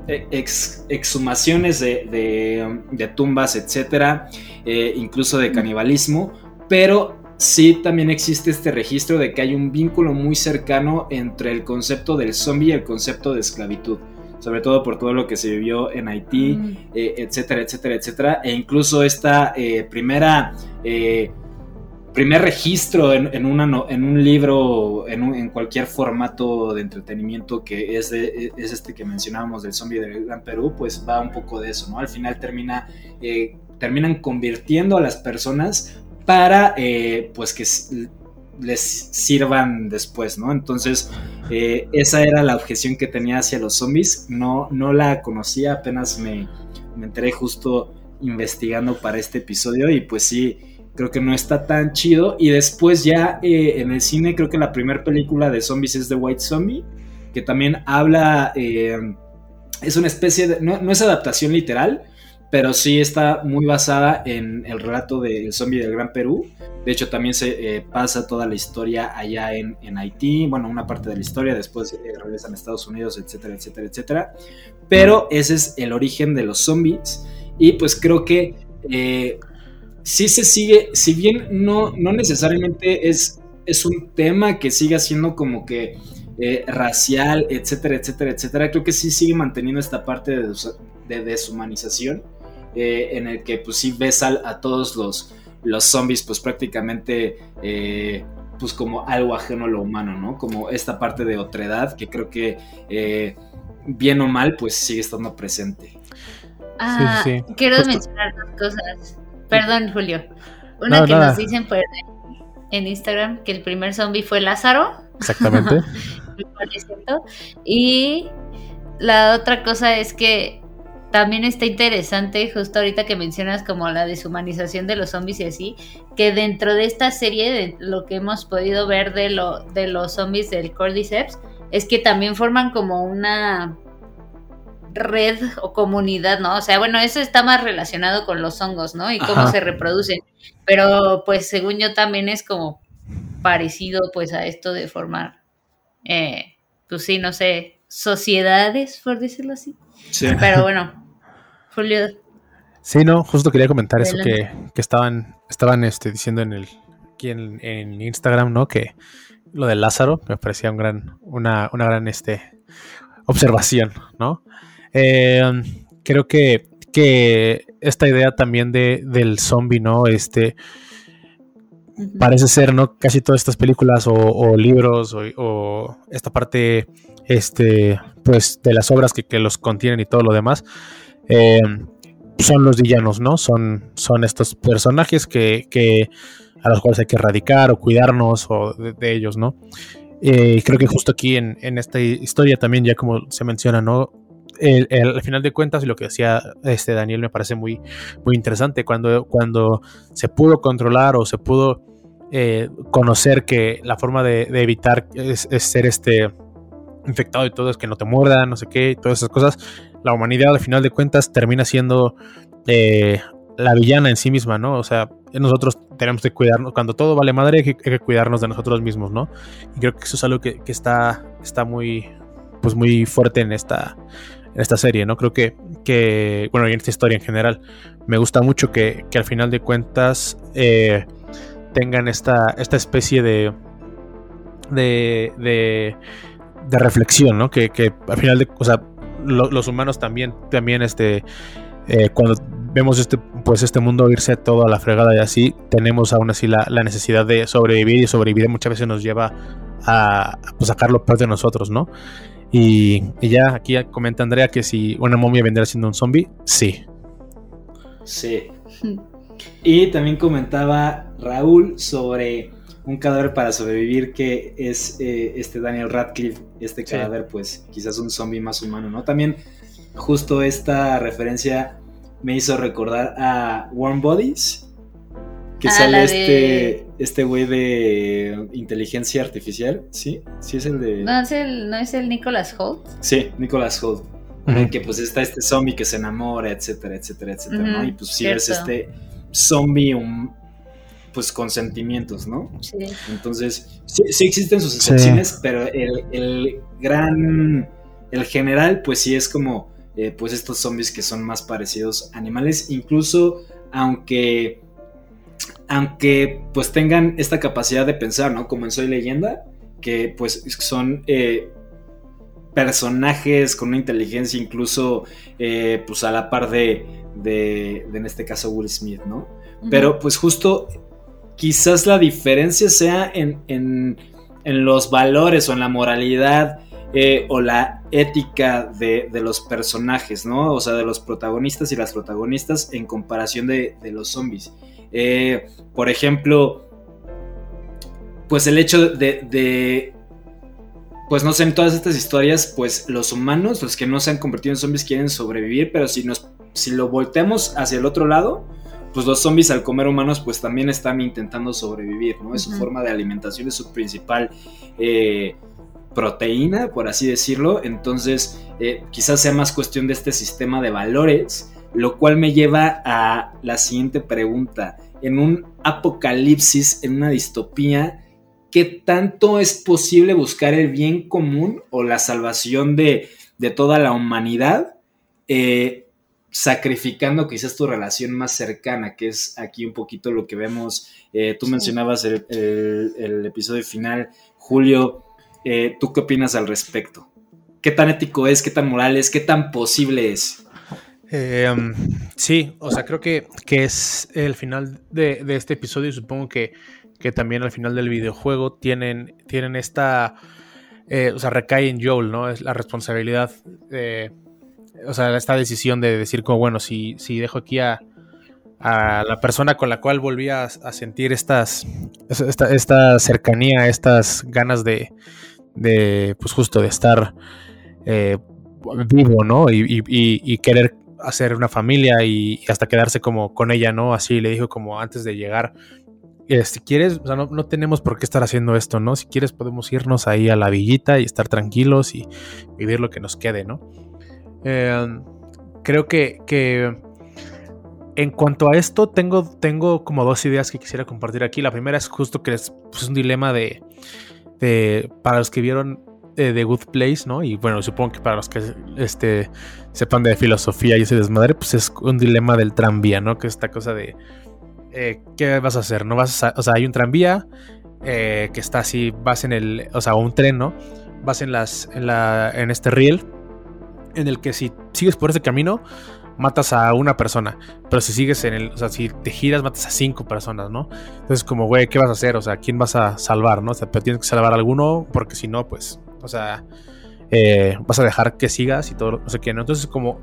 ex- exhumaciones de, de- de tumbas, etcétera, eh, incluso de canibalismo, pero sí también existe este registro de que hay un vínculo muy cercano entre el concepto del zombie y el concepto de esclavitud, sobre todo por todo lo que se vivió en Haití, Mm. eh, etcétera, etcétera, etcétera. E incluso esta eh, primera, eh, primer registro en, un libro, en, un- en cualquier formato de entretenimiento que es, este que mencionábamos del zombie del Gran Perú, pues va un poco de eso, ¿no? Al final termina, eh, terminan convirtiendo a las personas para, eh, pues, que les sirvan después, ¿no? Entonces, eh, esa era la objeción que tenía hacia los zombies. No, no la conocía, apenas me, me enteré justo investigando para este episodio y pues sí, creo que no está tan chido. Y después ya eh, en el cine creo que la primera película de zombies es The White Zombie, que también habla, eh, es una especie de, no, no es adaptación literal, pero sí está muy basada en el relato del zombie del Gran Perú. De hecho, también se eh, pasa toda la historia allá en, en Haití, bueno, una parte de la historia, después regresan a Estados Unidos, etcétera, etcétera, etcétera. Pero ese es el origen de los zombies y pues creo que eh, sí se sigue, si bien no, no necesariamente es, es un tema que siga siendo como que eh, racial, etcétera, etcétera, etcétera, creo que sí sigue manteniendo esta parte de, des- de deshumanización eh, en el que pues sí ves al- a todos los, los zombies pues prácticamente eh, pues como algo ajeno a lo humano, ¿no? Como esta parte de otredad que creo que eh, bien o mal pues sigue estando presente. Ah, Sí, sí, sí. quiero Justo- mencionar dos cosas. Perdón, Julio. Una No, que nada. nos dicen por en Instagram que el primer zombie fue Lázaro. Exactamente. Y la otra cosa es que también está interesante, justo ahorita que mencionas como la deshumanización de los zombies y así, que dentro de esta serie, de lo que hemos podido ver de, lo, de los zombies del Cordyceps, es que también forman como una red o comunidad, ¿no? O sea, bueno, eso está más relacionado con los hongos, ¿no? Y cómo Ajá. se reproducen. Pero pues según yo también es como parecido pues a esto de formar, eh, pues sí, no sé, sociedades, por decirlo así. Sí. Pero bueno, Julio, Sí, no, justo quería comentar eso que, que estaban, estaban este, diciendo en el aquí en, en Instagram, ¿no? Que lo de Lázaro me parecía un gran, una, una gran este, observación, ¿no? Eh, creo que, que esta idea también de, del zombie, ¿no? Este, parece ser, ¿no? Casi todas estas películas o, o libros o, o esta parte, este, pues, de las obras que, que los contienen y todo lo demás, eh, son los villanos, ¿no? Son, son estos personajes que, que a los cuales hay que erradicar o cuidarnos o de, de ellos, ¿no? Eh, creo que justo aquí en, en esta historia también, ya como se menciona, ¿no? Al final de cuentas, lo que decía este Daniel me parece muy, muy interesante, cuando, cuando se pudo controlar o se pudo eh, conocer que la forma de, evitar es, ser este infectado y todo es que no te muerdan, no sé qué, y todas esas cosas, la humanidad al final de cuentas termina siendo eh, la villana en sí misma, ¿no? O sea, nosotros tenemos que cuidarnos, cuando todo vale madre hay que, hay que cuidarnos de nosotros mismos, ¿no? Y creo que eso es algo que, que está, está muy, pues muy fuerte en esta, en esta serie, ¿no? Creo que, que, bueno, y en esta historia en general, me gusta mucho que, que al final de cuentas eh, tengan esta, esta especie de, de, de, reflexión, ¿no? Que, que al final de, o sea, lo- los humanos también, también este, eh, cuando vemos este, pues este mundo irse todo a la fregada y así, tenemos aún así la, la necesidad de sobrevivir y sobrevivir muchas veces nos lleva a pues, sacar lo peor de nosotros, ¿no? Y, y ya aquí comenta Andrea que si una momia vendría siendo un zombie, sí. Sí. Y también comentaba Raúl sobre un cadáver para sobrevivir que es eh, este Daniel Radcliffe, este Sí. cadáver pues quizás un zombie más humano, ¿no? También justo esta referencia me hizo recordar a Warm Bodies, que Ah, sale de- este este güey de inteligencia artificial, ¿sí? Sí es el de... ¿No es el, no es el Nicholas Holt? Sí, Nicholas Holt. Ujú. Que pues está este zombie que se enamora, etcétera, etcétera, etcétera, ¿no? Y pues si ves cierto. este zombie um, pues con sentimientos, ¿no? Sí. Entonces, sí, sí existen sus Sí. excepciones, pero el, el gran, el general, pues sí es como, eh, pues estos zombies que son más parecidos a animales, incluso aunque, aunque pues tengan esta capacidad de pensar, ¿no? Como en Soy Leyenda, que pues son eh, personajes con una inteligencia incluso, eh, pues a la par de, de, de, en este caso, Will Smith, ¿no? Pero pues justo quizás la diferencia sea en, en, en los valores o en la moralidad eh, o la ética de, de, los personajes, ¿no? O sea, de los protagonistas y las protagonistas en comparación de, de los zombies. Eh, por ejemplo, pues el hecho de, de, pues no sé, en todas estas historias, pues los humanos, los que no se han convertido en zombies quieren sobrevivir, pero si, nos, si lo volteamos hacia el otro lado, pues los zombies al comer humanos pues también están intentando sobrevivir, ¿no? Es su uh -huh. forma de alimentación, es su principal eh, proteína, por así decirlo. Entonces, eh, quizás sea más cuestión de este sistema de valores, lo cual me lleva a la siguiente pregunta. En un apocalipsis, en una distopía, ¿qué tanto es posible buscar el bien común o la salvación de, de toda la humanidad? Eh, sacrificando quizás tu relación más cercana, que es aquí un poquito lo que vemos. Eh, tú sí. mencionabas el, el, el, episodio final, Julio. Eh, ¿Tú qué opinas al respecto? ¿Qué tan ético es? ¿Qué tan moral es? ¿Qué tan posible es? Um, sí, o sea, creo que, que es el final de, de este episodio y supongo que, que, también al final del videojuego tienen, tienen esta, eh, o sea, recae en Joel, ¿no? Es la responsabilidad, eh, o sea, esta decisión de decir como, bueno, si, si dejo aquí a, a la persona con la cual volví a, a sentir estas, esta, esta, cercanía, estas ganas de, de, pues justo de estar eh, vivo, ¿no? Y, y, y, querer hacer una familia y, hasta quedarse como con ella, ¿no? Así le dijo como antes de llegar. Eh, si quieres, o sea, no, no, tenemos por qué estar haciendo esto, ¿no? Si quieres podemos irnos ahí a la villita y estar tranquilos y vivir lo que nos quede, ¿no? Eh, creo que, que en cuanto a esto, tengo, tengo como dos ideas que quisiera compartir aquí. La primera es justo que es pues, un dilema de, de, para los que vieron eh, The Good Place, ¿no? Y bueno, supongo que para los que este, sepan de filosofía y ese desmadre, pues es un dilema del tranvía, ¿no? Que es esta cosa de, eh, ¿qué vas a hacer? ¿No vas a, o sea, hay un tranvía eh, que está así, vas en el, o sea, un tren, ¿no? Vas en las, en la, en este riel, en el que si sigues por ese camino, matas a una persona. Pero si sigues en el, o sea, si te giras, matas a cinco personas, ¿no? Entonces, como, güey, ¿qué vas a hacer? O sea, ¿quién vas a salvar, no? O sea, pero tienes que salvar a alguno, porque si no, pues, o sea, eh, vas a dejar que sigas y todo, no sé qué, ¿no? Entonces, como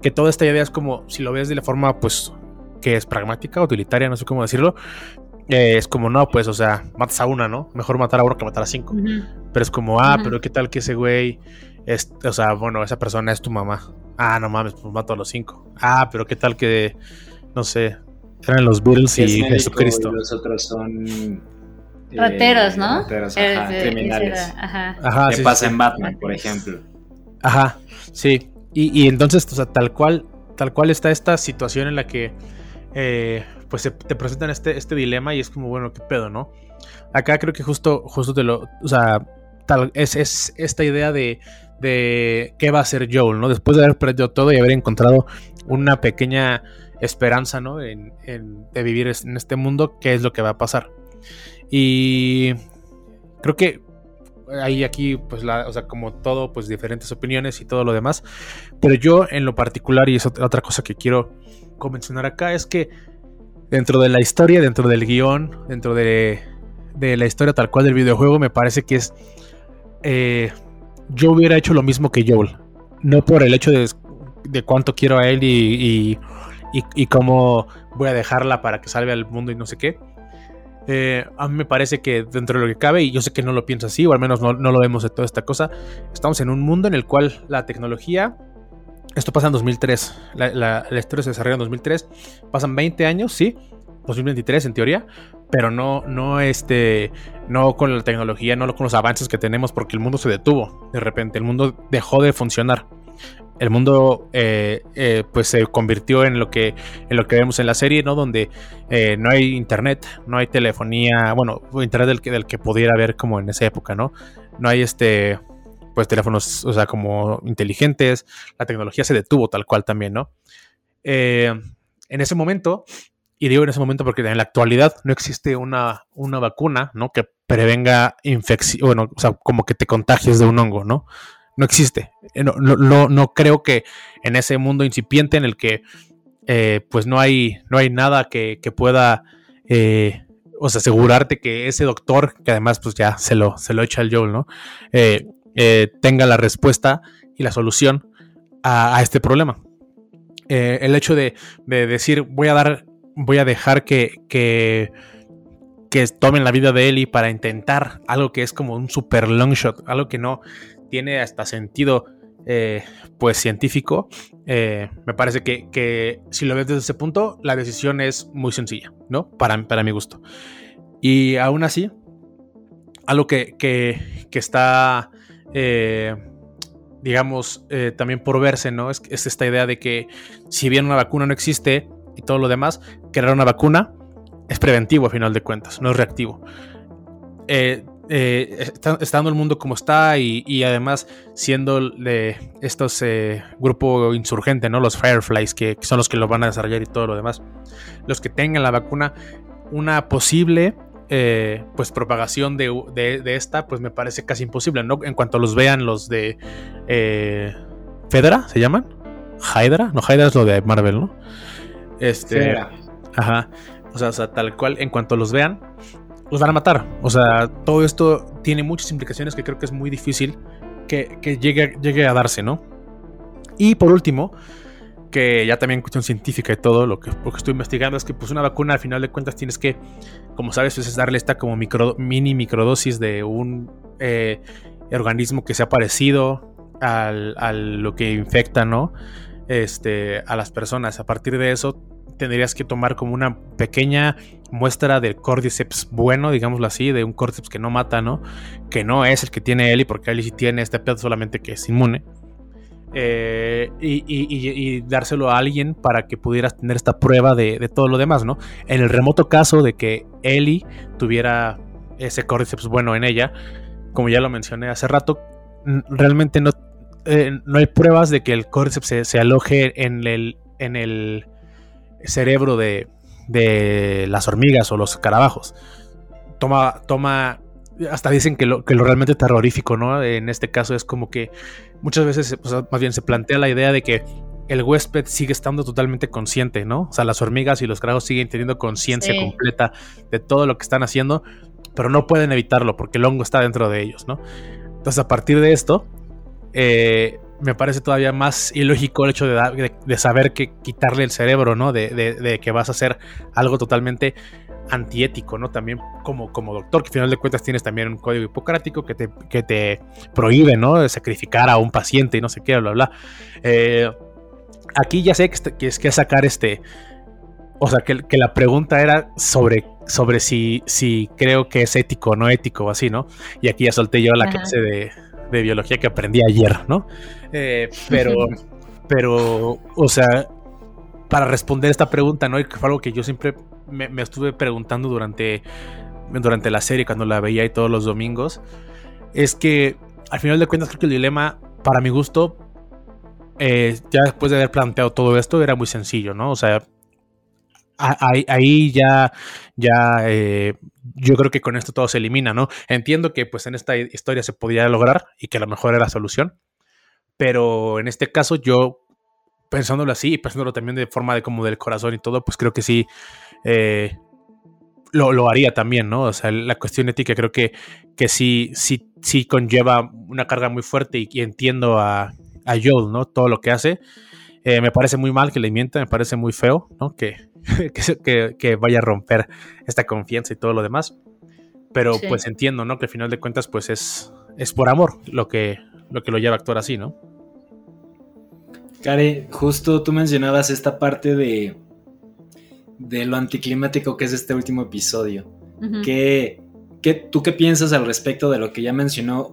que toda esta idea es como, si lo ves de la forma, pues, que es pragmática, utilitaria, no sé cómo decirlo, eh, es como, no, pues, o sea, matas a una, ¿no? Mejor matar a uno que matar a cinco. Pero es como, ah, pero ¿qué tal que ese güey, es, o sea, bueno, esa persona es tu mamá? Ah, no mames, pues mato a los cinco. Ah, pero ¿qué tal que, no sé, eran los es y Jesucristo? y los otros son. Eh, Rateros, ¿no? Rateros, Eh, ajá, ese- criminales. ajá. Ajá, ¿Qué sí, pasa sí, en Batman, por ejemplo? Ajá, sí. Y, y entonces, o sea, tal cual, tal cual está esta situación en la que eh, pues se- te presentan este, este dilema y es como, bueno, qué pedo, ¿no? Acá creo que justo, justo te lo, o sea, tal, es, es esta idea de, de qué va a hacer Joel, ¿no? Después de haber perdido todo y haber encontrado una pequeña esperanza, ¿no? En, en- de vivir en este mundo, ¿qué es lo que va a pasar? Y creo que hay aquí, pues, o sea, como todo, pues, diferentes opiniones y todo lo demás. Pero yo, en lo particular, y es otra otra cosa que quiero mencionar acá, es que dentro de la historia, dentro del guion, dentro de, de la historia tal cual del videojuego, me parece que es. eh, yo hubiera hecho lo mismo que Joel. No por el hecho de, de cuánto quiero a él y, y, y- y cómo voy a dejarla para que salve al mundo y no sé qué. Eh, a mí me parece que dentro de lo que cabe, y yo sé que no lo pienso así, o al menos no, lo vemos de toda esta cosa, estamos en un mundo en el cual la tecnología, esto pasa en 2003, la, la- la historia se desarrolla en 2003, pasan 20 años, sí, 2023 en teoría, pero no, no, este, no con la tecnología, no con los avances que tenemos, porque el mundo se detuvo de repente, el mundo dejó de funcionar. El mundo eh, eh, pues se convirtió en lo que en lo que vemos en la serie, ¿no? Donde eh, no hay internet, no hay telefonía, bueno, internet del que, del que pudiera haber como en esa época, ¿no? No hay este, pues teléfonos, o sea, como inteligentes, la tecnología se detuvo tal cual también, ¿no? En ese momento, y digo en ese momento porque en la actualidad no existe una, una vacuna, ¿no? Que prevenga infección, bueno, o sea, como que te contagies de un hongo, ¿no? No existe. Eh, No, creo que en ese mundo incipiente en el que eh, pues no hay, no hay nada que, pueda eh, o sea, asegurarte que ese doctor, que además pues ya se lo, se lo echa el Joel, ¿no? Eh, tenga la respuesta y la solución a, este problema. El hecho de, de decir voy a dar, voy a dejar que, que, que tomen la vida de Ellie para intentar algo que es como un super long shot, algo que no tiene hasta sentido eh, pues científico, eh, me parece que, que si lo ves desde ese punto, la decisión es muy sencilla, ¿no? Para, para mi gusto. Y aún así, algo que, que, que está, eh, digamos, también por verse, ¿no? Es, es esta idea de que si bien una vacuna no existe y todo lo demás, crear una vacuna es preventivo a final de cuentas, no es reactivo. Eh, eh, está- estando el mundo como está y, y además siendo de estos eh, grupo insurgente, ¿no? Los Fireflies, que, que son los que lo van a desarrollar y todo lo demás. Los que tengan la vacuna, una posible eh, pues propagación de, de- de esta, pues me parece casi imposible, ¿no? En cuanto los vean los de eh, Fedra, ¿se llaman? Hydra, no, Hydra es lo de Marvel, ¿no? Este. Ajá. O sea, o sea, tal cual, en cuanto los vean, los van a matar. O sea, todo esto tiene muchas implicaciones que creo que es muy difícil que, que llegue, llegue a darse, ¿no? Y por último, que ya también cuestión científica y todo, lo que, estoy investigando es que pues una vacuna al final de cuentas tienes que, como sabes, pues, es darle esta como mini microdosis de un eh, organismo que sea parecido al, a lo que infecta, ¿no? Este, a las personas. A partir de eso tendrías que tomar como una pequeña muestra del cordyceps bueno, digámoslo así, de un cordyceps que no mata, ¿no? Que no es el que tiene Ellie, porque Ellie sí tiene este pedo solamente que es inmune. eh, y, dárselo a alguien para que pudieras tener esta prueba de, todo lo demás, ¿no? En el remoto caso de que Ellie tuviera ese Cordyceps bueno en ella, como ya lo mencioné hace rato, realmente no, eh, no hay pruebas de que el Cordyceps se, se aloje en el, en el cerebro de, de las hormigas o los carabajos. Toma, toma, hasta dicen que lo, que lo realmente terrorífico, ¿no? En este caso es como que muchas veces, o sea, más bien se plantea la idea de que el huésped sigue estando totalmente consciente, ¿no? O sea, las hormigas y los carabajos siguen teniendo conciencia Sí. completa de todo lo que están haciendo, pero no pueden evitarlo porque el hongo está dentro de ellos, ¿no? Entonces, a partir de esto, eh, me parece todavía más ilógico el hecho de, dar- de- de saber que quitarle el cerebro, ¿no? De, de- de que vas a hacer algo totalmente antiético, ¿no? También como, como doctor, que al final de cuentas tienes también un código hipocrático que te, que te prohíbe, ¿no? De sacrificar a un paciente y no sé qué, bla, bla. Eh, aquí ya sé que, que es que sacar este... O sea, que, que la pregunta era sobre, sobre si, si creo que es ético o no ético o así, ¿no? Y aquí ya solté yo la Ajá. clase de, de biología que aprendí ayer, ¿no? Eh, pero, pero, o sea, para responder esta pregunta, ¿no? Y que fue algo que yo siempre me, me estuve preguntando durante, durante la serie, cuando la veía y todos los domingos, es que al final de cuentas creo que el dilema, para mi gusto, eh, ya después de haber planteado todo esto, era muy sencillo, ¿no? O sea, ahí, ahí ya, ya eh, yo creo que con esto todo se elimina, ¿no? Entiendo que pues en esta historia se podía lograr y que a lo mejor era la solución, pero en este caso yo, pensándolo así y pensándolo también de forma de como del corazón y todo, pues creo que sí eh, lo, lo haría también, ¿no? O sea, la cuestión ética creo que, que sí, sí, sí conlleva una carga muy fuerte y, y entiendo a, a Joel, ¿no? Todo lo que hace. Eh, me parece muy mal que le mienta, me parece muy feo, ¿no? Que, que, que- que vaya a romper esta confianza y todo lo demás. Pero Sí. pues entiendo, ¿no? Que al final de cuentas, pues es, es por amor lo que, lo que lo lleva a actuar así, ¿no? Care, justo tú mencionabas esta parte de, de lo anticlimático que es este último episodio. ¿Qué, qué, ¿Tú qué piensas al respecto de lo que ya mencionó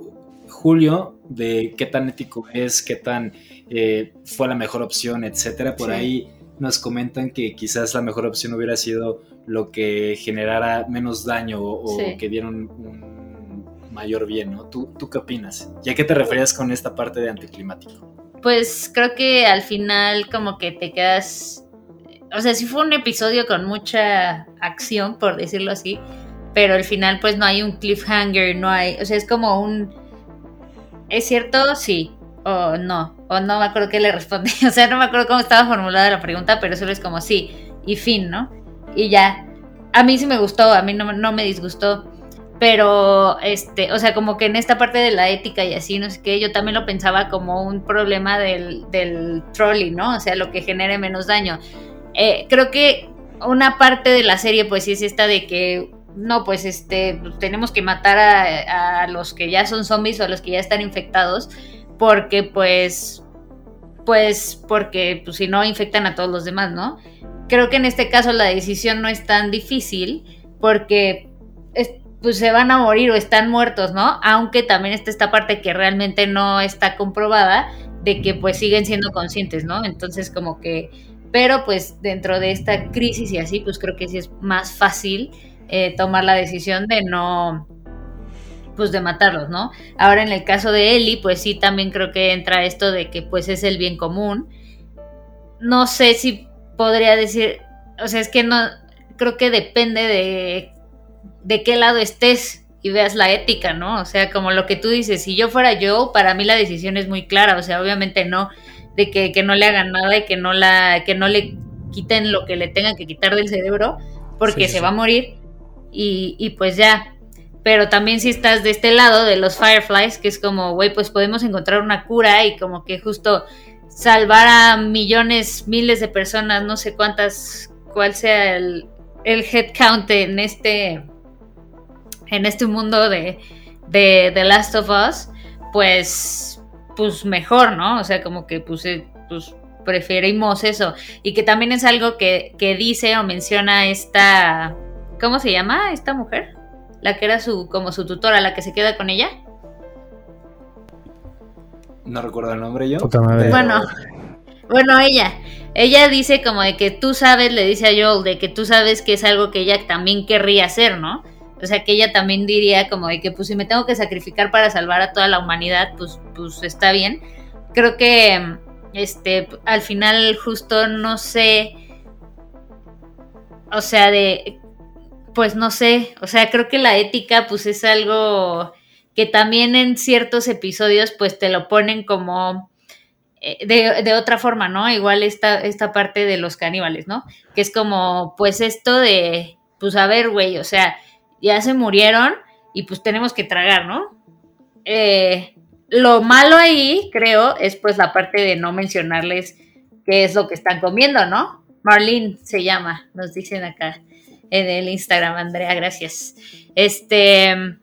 Julio? De qué tan ético es, qué tan eh, fue la mejor opción, etcétera. Por Sí. ahí nos comentan que quizás la mejor opción hubiera sido lo que generara menos daño o, que diera un, un mayor bien, ¿no? ¿Tú, ¿Tú qué opinas? ¿Y a qué te referías con esta parte de anticlimático? Pues creo que al final como que te quedas... O sea, sí fue un episodio con mucha acción, por decirlo así, pero al final pues no hay un cliffhanger, no hay... O sea, es como un... ¿Es cierto? Sí. O no. O no me acuerdo qué le respondí. O sea, no me acuerdo cómo estaba formulada la pregunta, pero solo es como sí. Y fin, ¿no? Y ya. A mí sí me gustó, a mí no, no me disgustó. Pero, este, o sea, como que en esta parte de la ética y así, no sé qué, yo también lo pensaba como un problema del, del trolley, ¿no? O sea, lo que genere menos daño. Eh, creo que una parte de la serie, pues sí es esta de que, no, pues este, tenemos que matar a, los que ya son zombies o a los que ya están infectados, porque pues, pues, porque pues, si no infectan a todos los demás, ¿no? Creo que en este caso la decisión no es tan difícil, porque es- pues se van a morir o están muertos, ¿no? Aunque también está esta parte que realmente no está comprobada de que pues siguen siendo conscientes, ¿no? Entonces como que, pero pues dentro de esta crisis y así, pues creo que sí es más fácil eh, tomar la decisión de no, pues de matarlos, ¿no? Ahora en el caso de Ellie, pues sí también creo que entra esto de que pues es el bien común. No sé si podría decir, o sea, es que no, creo que depende de de qué lado estés y veas la ética, ¿no? O sea, como lo que tú dices, si yo fuera yo, para mí la decisión es muy clara, o sea, obviamente no de que, que no le hagan nada y que no la que no le quiten lo que le tengan que quitar del cerebro porque Sí, sí, se va a morir y, pues ya. Pero también si estás de este lado de los Fireflies, que es como, güey, pues podemos encontrar una cura y como que justo salvar a millones, miles de personas, no sé cuántas, cuál sea el, el head count en este en este mundo de, de The Last of Us, pues, pues mejor, ¿no? O sea, como que pues, eh, pues preferimos eso. Y que también es algo que, que dice o menciona esta, ¿cómo se llama esta mujer? La que era su, como su tutora, la que se queda con ella. no recuerdo el nombre yo. Puta madre. pero- Bueno, bueno, ella. Ella dice como de que tú sabes, le dice a Joel, de que tú sabes que es algo que ella también querría hacer, ¿no? O sea, que ella también diría como de que pues si me tengo que sacrificar para salvar a toda la humanidad, pues, pues está bien. Creo que este al final justo no sé o sea, de pues no sé, o sea, creo que la ética pues es algo que también en ciertos episodios pues te lo ponen como eh, de, otra forma, ¿no? Igual esta, esta parte de los caníbales, ¿no? Que es como, pues esto de, pues a ver, güey, o sea, ya se murieron y pues tenemos que tragar, ¿no? Eh, lo malo ahí, creo, es pues la parte de no mencionarles qué es lo que están comiendo, ¿no? Marlene se llama, nos dicen acá en el Instagram, Andrea, gracias. Este,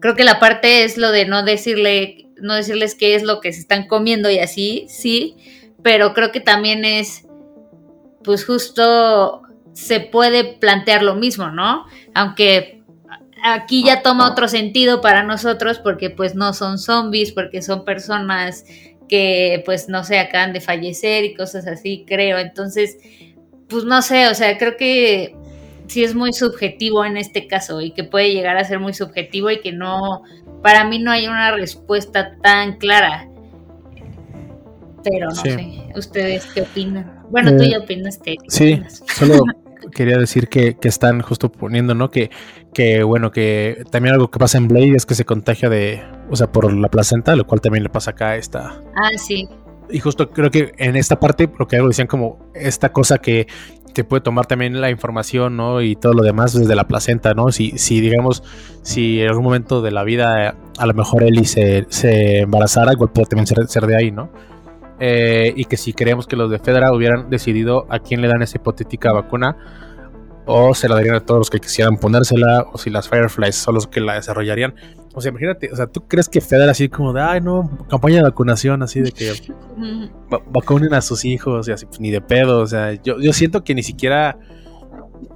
creo que la parte es lo de no decirle, no decirles qué es lo que se están comiendo y así, sí, pero creo que también es, pues justo se puede plantear lo mismo, ¿no? Aunque aquí ya toma otro sentido para nosotros porque pues no son zombies, porque son personas que pues no sé, acaban de fallecer y cosas así, creo. Entonces, pues no sé, o sea, creo que sí es muy subjetivo en este caso y que puede llegar a ser muy subjetivo y que no, para mí no hay una respuesta tan clara. Pero no Sí. sé, ¿ustedes qué opinan? Bueno, tú Eh, ya opinaste. ¿qué Sí, opinas? solo quería decir que, que están justo poniendo, ¿no? Que, que, bueno, que también algo que pasa en Blade es que se contagia de, o sea, por la placenta, lo cual también le pasa acá a esta. Ah, sí. Y justo creo que en esta parte, lo que algo decían como esta cosa que te puede tomar también la información, ¿no? Y todo lo demás desde la placenta, ¿no? Si, si digamos, si en algún momento de la vida a lo mejor Ellie se, se embarazara, igual puede también ser, ser de ahí, ¿no? Eh, y que si creemos que los de Fedra hubieran decidido a quién le dan esa hipotética vacuna, o se la darían a todos los que quisieran ponérsela, o si las Fireflies son los que la desarrollarían. O sea, imagínate, o sea, ¿tú crees que Fedra así como de, ay, no, campaña de vacunación, así de que va- vacunen a sus hijos y así, pues, ni de pedo. O sea, yo, yo siento que ni siquiera,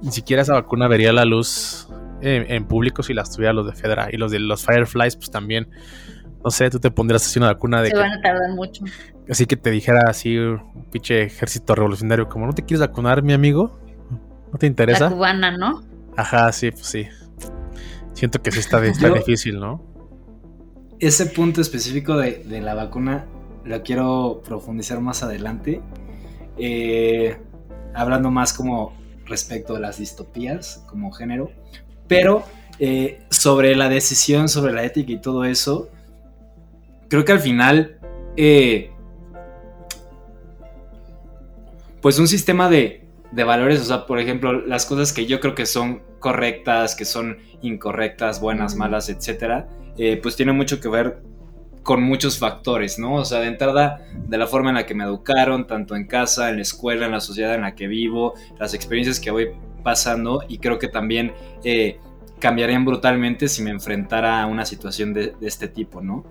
ni siquiera esa vacuna vería la luz en, en público si las tuviera los de Fedra. Y los de los Fireflies, pues también, no sé, tú te pondrías así una vacuna de Se que, van a tardar mucho. así que te dijera así un pinche ejército revolucionario, como no te quieres vacunar, mi amigo, no te La interesa. cubana, ¿no? Ajá, sí, pues sí. Siento que sí está, está Yo- difícil, ¿no? Ese punto específico de, de la vacuna lo quiero profundizar más adelante. eh, hablando más como respecto a las distopías como género. Pero eh, sobre la decisión, sobre la ética y todo eso, creo que al final, eh, pues un sistema de, de valores, o sea, por ejemplo, las cosas que yo creo que son correctas, que son incorrectas, buenas, malas, etcétera, eh, pues tiene mucho que ver con muchos factores, ¿no? O sea, de entrada, de la forma en la que me educaron, tanto en casa, en la escuela, en la sociedad en la que vivo, las experiencias que voy pasando, y creo que también eh, cambiarían brutalmente si me enfrentara a una situación de, de este tipo, ¿no?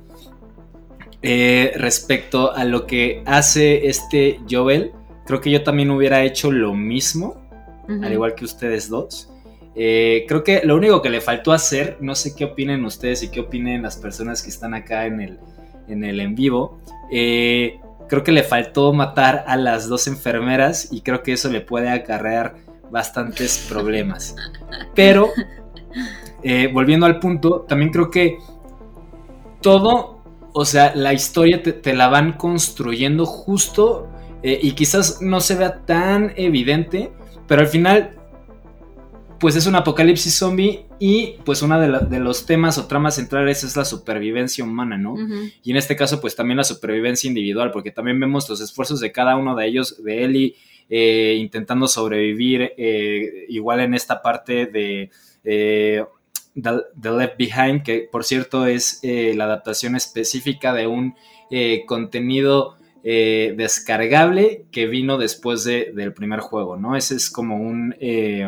Eh, respecto a lo que hace este Joel, creo que yo también hubiera hecho lo mismo, al igual que ustedes dos. Eh, creo que lo único que le faltó hacer, no sé qué opinen ustedes y qué opinen las personas que están acá en el en, el en vivo, eh, creo que le faltó matar a las dos enfermeras y creo que eso le puede acarrear bastantes problemas. Pero, eh, volviendo al punto, también creo que todo, o sea, la historia te, te la van construyendo justo eh, y quizás no se vea tan evidente, pero al final pues es un apocalipsis zombie y pues uno de, la- de los temas o tramas centrales es la supervivencia humana, ¿no? Y en este caso pues también la supervivencia individual, porque también vemos los esfuerzos de cada uno de ellos, de Ellie, eh, intentando sobrevivir, eh, igual en esta parte de... The, The Left Behind, que por cierto es la adaptación específica de un contenido eh, descargable que vino después de- del primer juego, ¿no? Ese es como un, eh,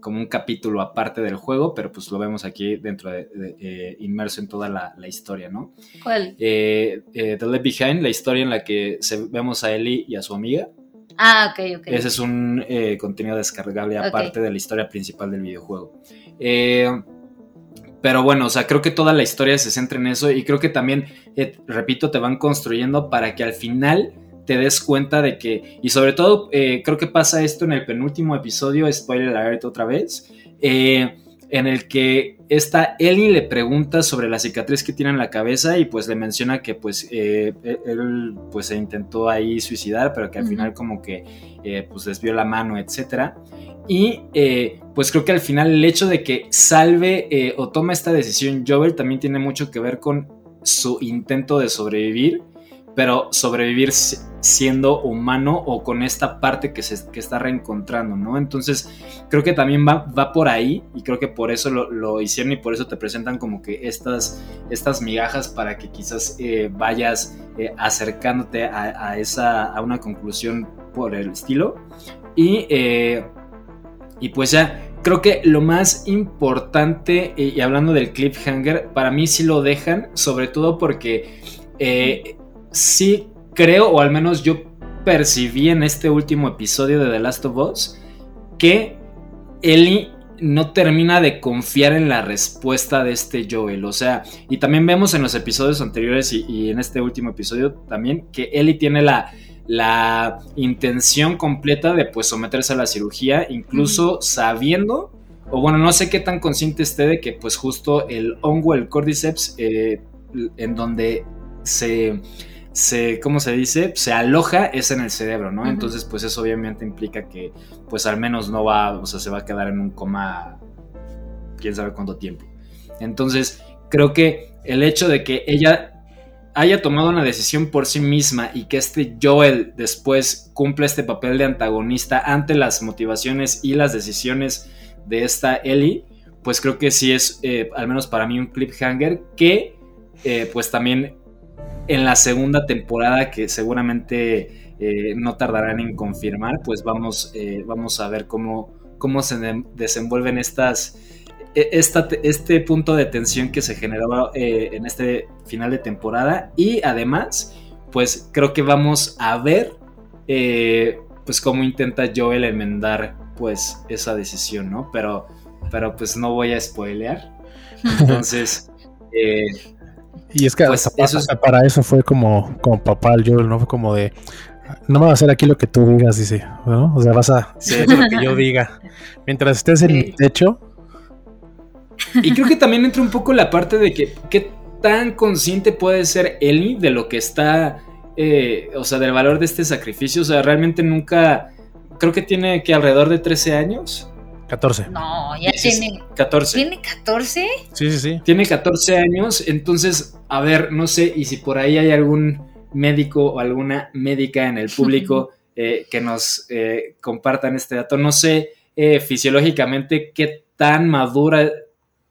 como un capítulo aparte del juego, pero pues lo vemos aquí dentro de, de- eh, inmerso en toda la, la historia, ¿no? ¿Cuál? The Left Behind, la historia en la que se- vemos a Ellie y a su amiga. Ah, ok, ok. Ese es un contenido descargable aparte de la historia principal del videojuego. Eh, pero bueno, o sea, creo que toda la historia se centra en eso y creo que también, eh, repito, te van construyendo para que al final te des cuenta de que, y sobre todo, eh, creo que pasa esto en el penúltimo episodio, spoiler alert otra vez, eh, en el que esta Ellie le pregunta sobre la cicatriz que tiene en la cabeza y pues le menciona que pues eh, él pues se intentó ahí suicidar, pero que al final como que eh, pues desvió la mano, etcétera. Y eh, pues creo que al final el hecho de que salve eh, o toma esta decisión Joel también tiene mucho que ver con su intento de sobrevivir, pero sobrevivir si- siendo humano o con esta parte que se que está reencontrando, ¿no? Entonces creo que también va, va por ahí y creo que por eso lo, lo hicieron y por eso te presentan como que estas, estas migajas para que quizás eh, vayas eh, acercándote a, a esa, a una conclusión por el estilo. Y, eh, y pues ya, creo que lo más importante, y hablando del cliffhanger, para mí sí lo dejan, sobre todo porque sí creo, o al menos yo percibí en este último episodio de The Last of Us, que Ellie no termina de confiar en la respuesta de este Joel. O sea, y también vemos en los episodios anteriores y, y en este último episodio también que Ellie tiene la, la intención completa de pues someterse a la cirugía, incluso sabiendo, o bueno, no sé qué tan consciente esté de que pues justo el hongo, el cordyceps, eh, en donde se se, ¿cómo se dice? Se aloja es en el cerebro, ¿no? Entonces, pues eso obviamente implica que, pues al menos no va, o sea, se va a quedar en un coma, quién sabe cuánto tiempo. Entonces, creo que el hecho de que ella haya tomado una decisión por sí misma y que este Joel después cumpla este papel de antagonista ante las motivaciones y las decisiones de esta Ellie, pues creo que sí es, eh, al menos para mí, un cliffhanger que, eh, pues también en la segunda temporada, que seguramente eh, no tardarán en confirmar, pues vamos, eh, vamos a ver cómo, cómo se de- desenvuelven estas, e- esta, este punto de tensión que se generaba eh, en este final de temporada. Y además, pues creo que vamos a ver eh, pues cómo intenta Joel enmendar pues esa decisión, ¿no? Pero, pero pues no voy a spoilear. Entonces, eh, Y es que Pues eso es- para eso fue como, como papá el Joel, ¿no? Fue como de, no me vas a hacer aquí lo que tú digas, dice, ¿no? O sea, vas a Sí. hacer lo que yo diga. Mientras estés en mi techo, Y creo que también entra un poco la parte de que qué tan consciente puede ser Ellie de lo que está, eh, o sea, del valor de este sacrificio. O sea, realmente nunca, creo que tiene que alrededor de 13 años. 14. No, ya tiene. 14. ¿Tiene 14? Sí, sí, sí. Tiene 14 años, entonces, a ver, no sé, y si por ahí hay algún médico o alguna médica en el público eh, que nos eh, compartan este dato, no sé eh, fisiológicamente qué tan madura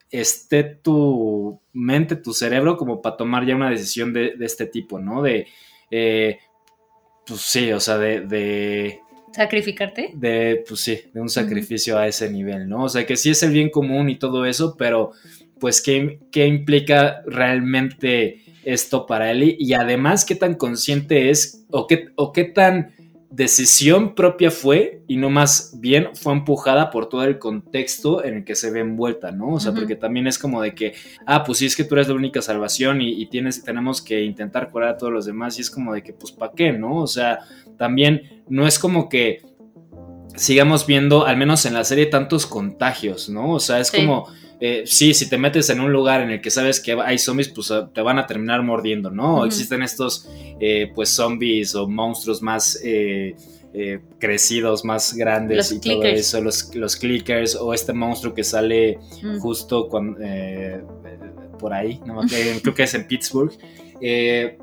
esté tu mente, tu cerebro, como para tomar ya una decisión de, de este tipo, ¿no? De, eh, pues sí, o sea, de, de ¿Sacrificarte? de, pues sí, de un sacrificio a ese nivel, ¿no? O sea, que sí es el bien común y todo eso, pero pues qué, qué implica realmente esto para él y además qué tan consciente es o qué, o qué tan decisión propia fue y no más bien fue empujada por todo el contexto en el que se ve envuelta, ¿no? O sea, porque también es como de que, ah, pues sí es que tú eres la única salvación y, y tienes, tenemos que intentar curar a todos los demás y es como de que, pues, ¿para qué, no? O sea, también no es como que sigamos viendo, al menos en la serie, tantos contagios, ¿no? O sea, es Sí. como, eh, sí, si te metes en un lugar en el que sabes que hay zombies, pues ah, te van a terminar mordiendo, ¿no? Ujú. Existen estos, eh, pues, zombies o monstruos más eh, eh, crecidos, más grandes Los y todo eso, los, los clickers o este monstruo que sale Mm. justo cuando, eh, por ahí, no creo que es en Pittsburgh. Eh,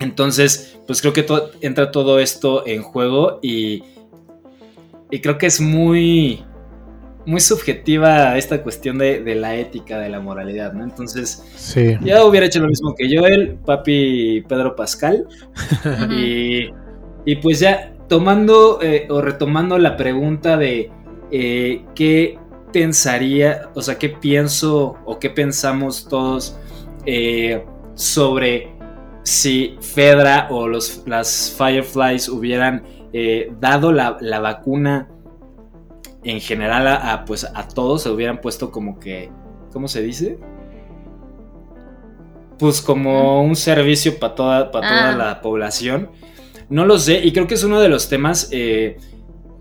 entonces, pues creo que to- entra todo esto en juego y, y creo que es muy, muy subjetiva esta cuestión de, de la ética, de la moralidad, ¿no? Entonces, Sí. yo hubiera hecho lo mismo que Joel, papi Pedro Pascal, y, y pues ya tomando eh, o retomando la pregunta de eh, qué pensaría, o sea, qué pienso o qué pensamos todos eh, sobre si Fedra o los, las Fireflies hubieran eh, dado la, la vacuna en general a, a, pues, a todos, se hubieran puesto como que ¿cómo se dice? Pues como un servicio para toda, para toda Ah. la población. No lo sé, y creo que es uno de los temas eh,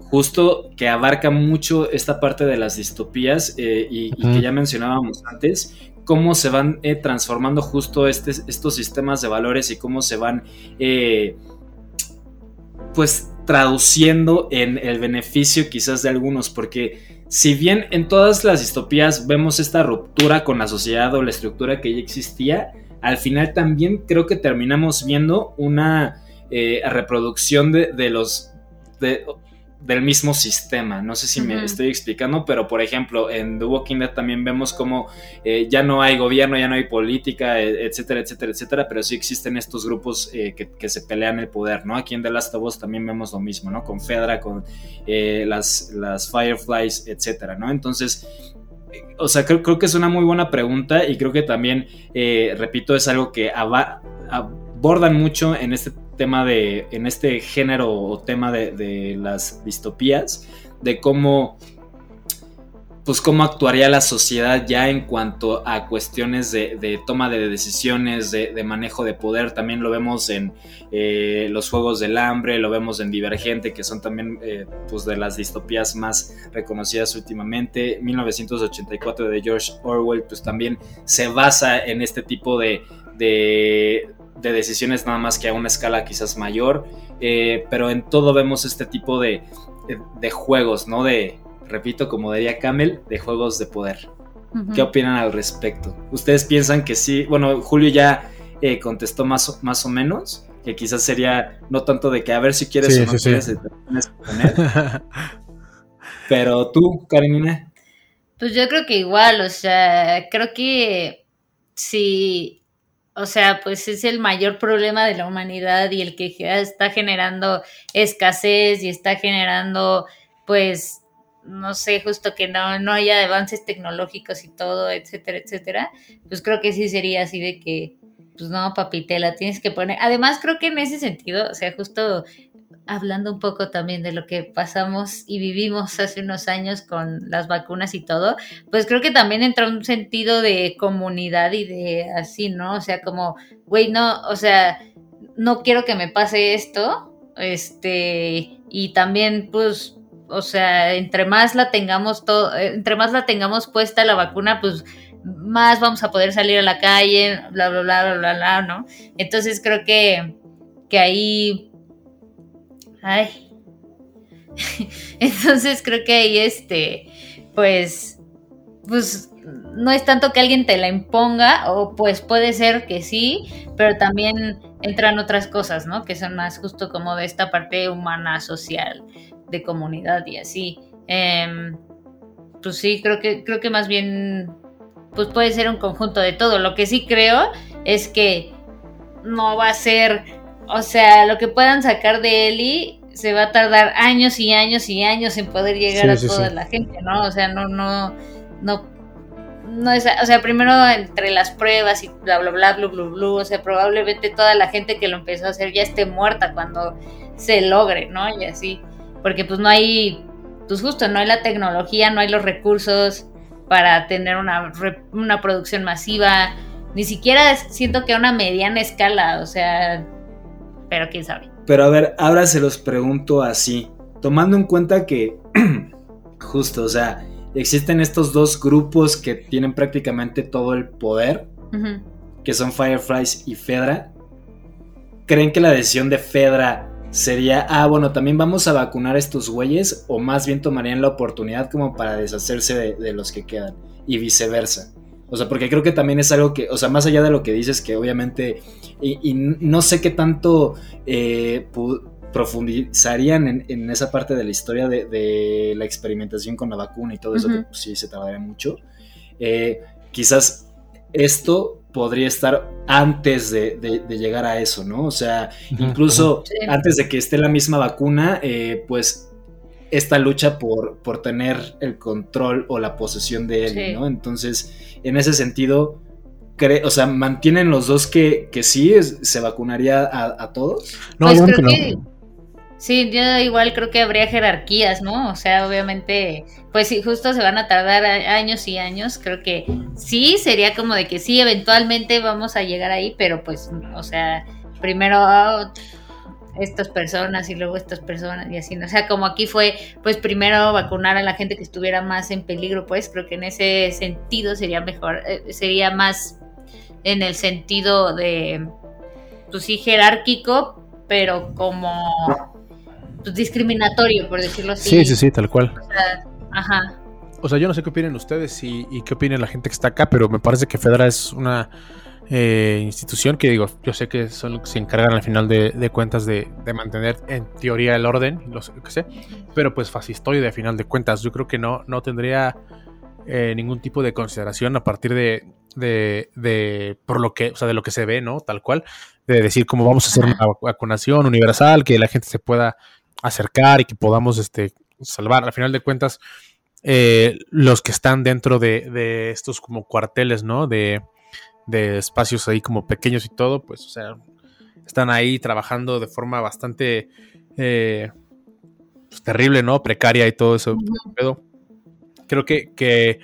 justo que abarca mucho esta parte de las distopías eh, y, que ya mencionábamos antes, cómo se van eh, transformando justo este- estos sistemas de valores y cómo se van eh, pues traduciendo en el beneficio quizás de algunos, porque si bien en todas las distopías vemos esta ruptura con la sociedad o la estructura que ya existía, al final también creo que terminamos viendo una eh, reproducción de, de los del mismo sistema. No sé si me estoy explicando, pero por ejemplo, en The Walking Dead también vemos como eh, ya no hay gobierno, ya no hay política, e- etcétera, etcétera, etcétera, pero sí existen estos grupos eh, que, que se pelean el poder, ¿no? Aquí en The Last of Us también vemos lo mismo, ¿no? Con Fedra, con eh, las, las Fireflies, etcétera, ¿no? Entonces, eh, o sea, creo, creo que es una muy buena pregunta y creo que también, repito, es algo que abordan mucho en este tema de, en este género o tema de, de las distopías, de cómo pues cómo actuaría la sociedad ya en cuanto a cuestiones de, de toma de decisiones, de, de, manejo de poder. También lo vemos en eh, los Juegos del Hambre, lo vemos en Divergente, que son también eh, pues de las distopías más reconocidas últimamente. 1984 de George Orwell, pues también se basa en este tipo de, de, de decisiones nada más que a una escala quizás mayor. Eh, pero en todo vemos este tipo de, de juegos, ¿no? De repito, como diría Camel, de juegos de poder. Uh -huh. ¿Qué opinan al respecto? ¿Ustedes piensan que sí? Bueno, Julio ya eh, contestó más o, más o menos, que quizás sería no tanto de que a ver si quieres sí, o no sí, quieres, sí. poner. Pero tú, Karenina. Pues yo creo que igual, o sea, creo que sí, o sea, pues es el mayor problema de la humanidad y el que está generando escasez y está generando, pues, no sé, justo que no, no haya avances tecnológicos y todo, etcétera, etcétera, pues creo que sí sería así de que, pues no, papitela, tienes que poner. Además, creo que en ese sentido, o sea, justo hablando un poco también de lo que pasamos y vivimos hace unos años con las vacunas y todo, pues creo que también entra un sentido de comunidad y de así, ¿no? O sea, como, güey, no, o sea, no quiero que me pase esto, este, y también, pues, o sea, entre más la tengamos todo, entre más la tengamos puesta la vacuna, pues más vamos a poder salir a la calle, bla, bla, bla, bla, bla, bla, ¿no? Entonces creo que, que ahí, ay, entonces creo que ahí, este, pues, pues no es tanto que alguien te la imponga, o pues puede ser que sí, pero también entran otras cosas, ¿no? Que son más justo como de esta parte humana, social, de comunidad y así. Eh, pues sí, creo que, creo que más bien pues puede ser un conjunto de todo. Lo que sí creo es que no va a ser, o sea, lo que puedan sacar de Eli se va a tardar años y años y años en poder llegar sí, a sí, toda sí. la gente, ¿no? O sea, no, no, no, no es, o sea, primero entre las pruebas y bla, bla, bla, bla, bla, bla, o sea, probablemente toda la gente que lo empezó a hacer ya esté muerta cuando se logre, ¿no? Y así porque pues no hay, pues justo no hay la tecnología, no hay los recursos para tener una, una producción masiva, ni siquiera siento que a una mediana escala, o sea, pero quién sabe. Pero a ver, ahora se los pregunto así, tomando en cuenta que justo, o sea, existen estos dos grupos que tienen prácticamente todo el poder, uh -huh. que son Fireflies y Fedra. ¿Creen que la decisión de Fedra sería, ah, bueno, también vamos a vacunar a estos güeyes, o más bien tomarían la oportunidad como para deshacerse de, de, los que quedan, y viceversa. O sea, porque creo que también es algo que, o sea, más allá de lo que dices, que obviamente, y, y no sé qué tanto eh, profundizarían en, en, esa parte de la historia de, de, la experimentación con la vacuna y todo eso, uh -huh. que pues, sí se tardaría mucho. Eh, quizás esto podría estar antes de, de, de, llegar a eso, ¿no? O sea, incluso antes de que esté la misma vacuna, eh, pues esta lucha por, por tener el control o la posesión de él, sí. ¿no? Entonces, en ese sentido, cree, o sea, ¿mantienen los dos que, que sí se vacunaría a, a todos? No, pues yo creo que que, no. Sí, yo igual creo que habría jerarquías, ¿no? O sea, obviamente, pues sí, justo se van a tardar a- años y años. Creo que sí, sería como de que sí, eventualmente vamos a llegar ahí, pero pues, o sea, primero estas personas y luego estas personas y así, ¿no? O sea, como aquí fue, pues primero vacunar a la gente que estuviera más en peligro, pues creo que en ese sentido sería mejor, eh, sería más en el sentido de, pues sí, jerárquico, pero como pues, discriminatorio, por decirlo así. Sí, sí, sí, tal cual. O sea, ajá. O sea, yo no sé qué opinen ustedes y, y qué opinen la gente que está acá, pero me parece que Fedra es una eh, institución que digo, yo sé que son los que se encargan al final de, de cuentas de, de mantener en teoría el orden, lo que sé, pero pues fascistoide a final de cuentas. Yo creo que no, no tendría eh, ningún tipo de consideración a partir de, de, de por lo que, o sea, de lo que se ve, ¿no? Tal cual, de decir cómo vamos a hacer una vac- vacunación universal, que la gente se pueda acercar y que podamos este, salvar. Al final de cuentas, eh, los que están dentro de, de estos como cuarteles, ¿no? De, de espacios ahí como pequeños y todo, pues, o sea, están ahí trabajando de forma bastante eh, pues, terrible, ¿no? Precaria y todo eso. pedo. Creo que, que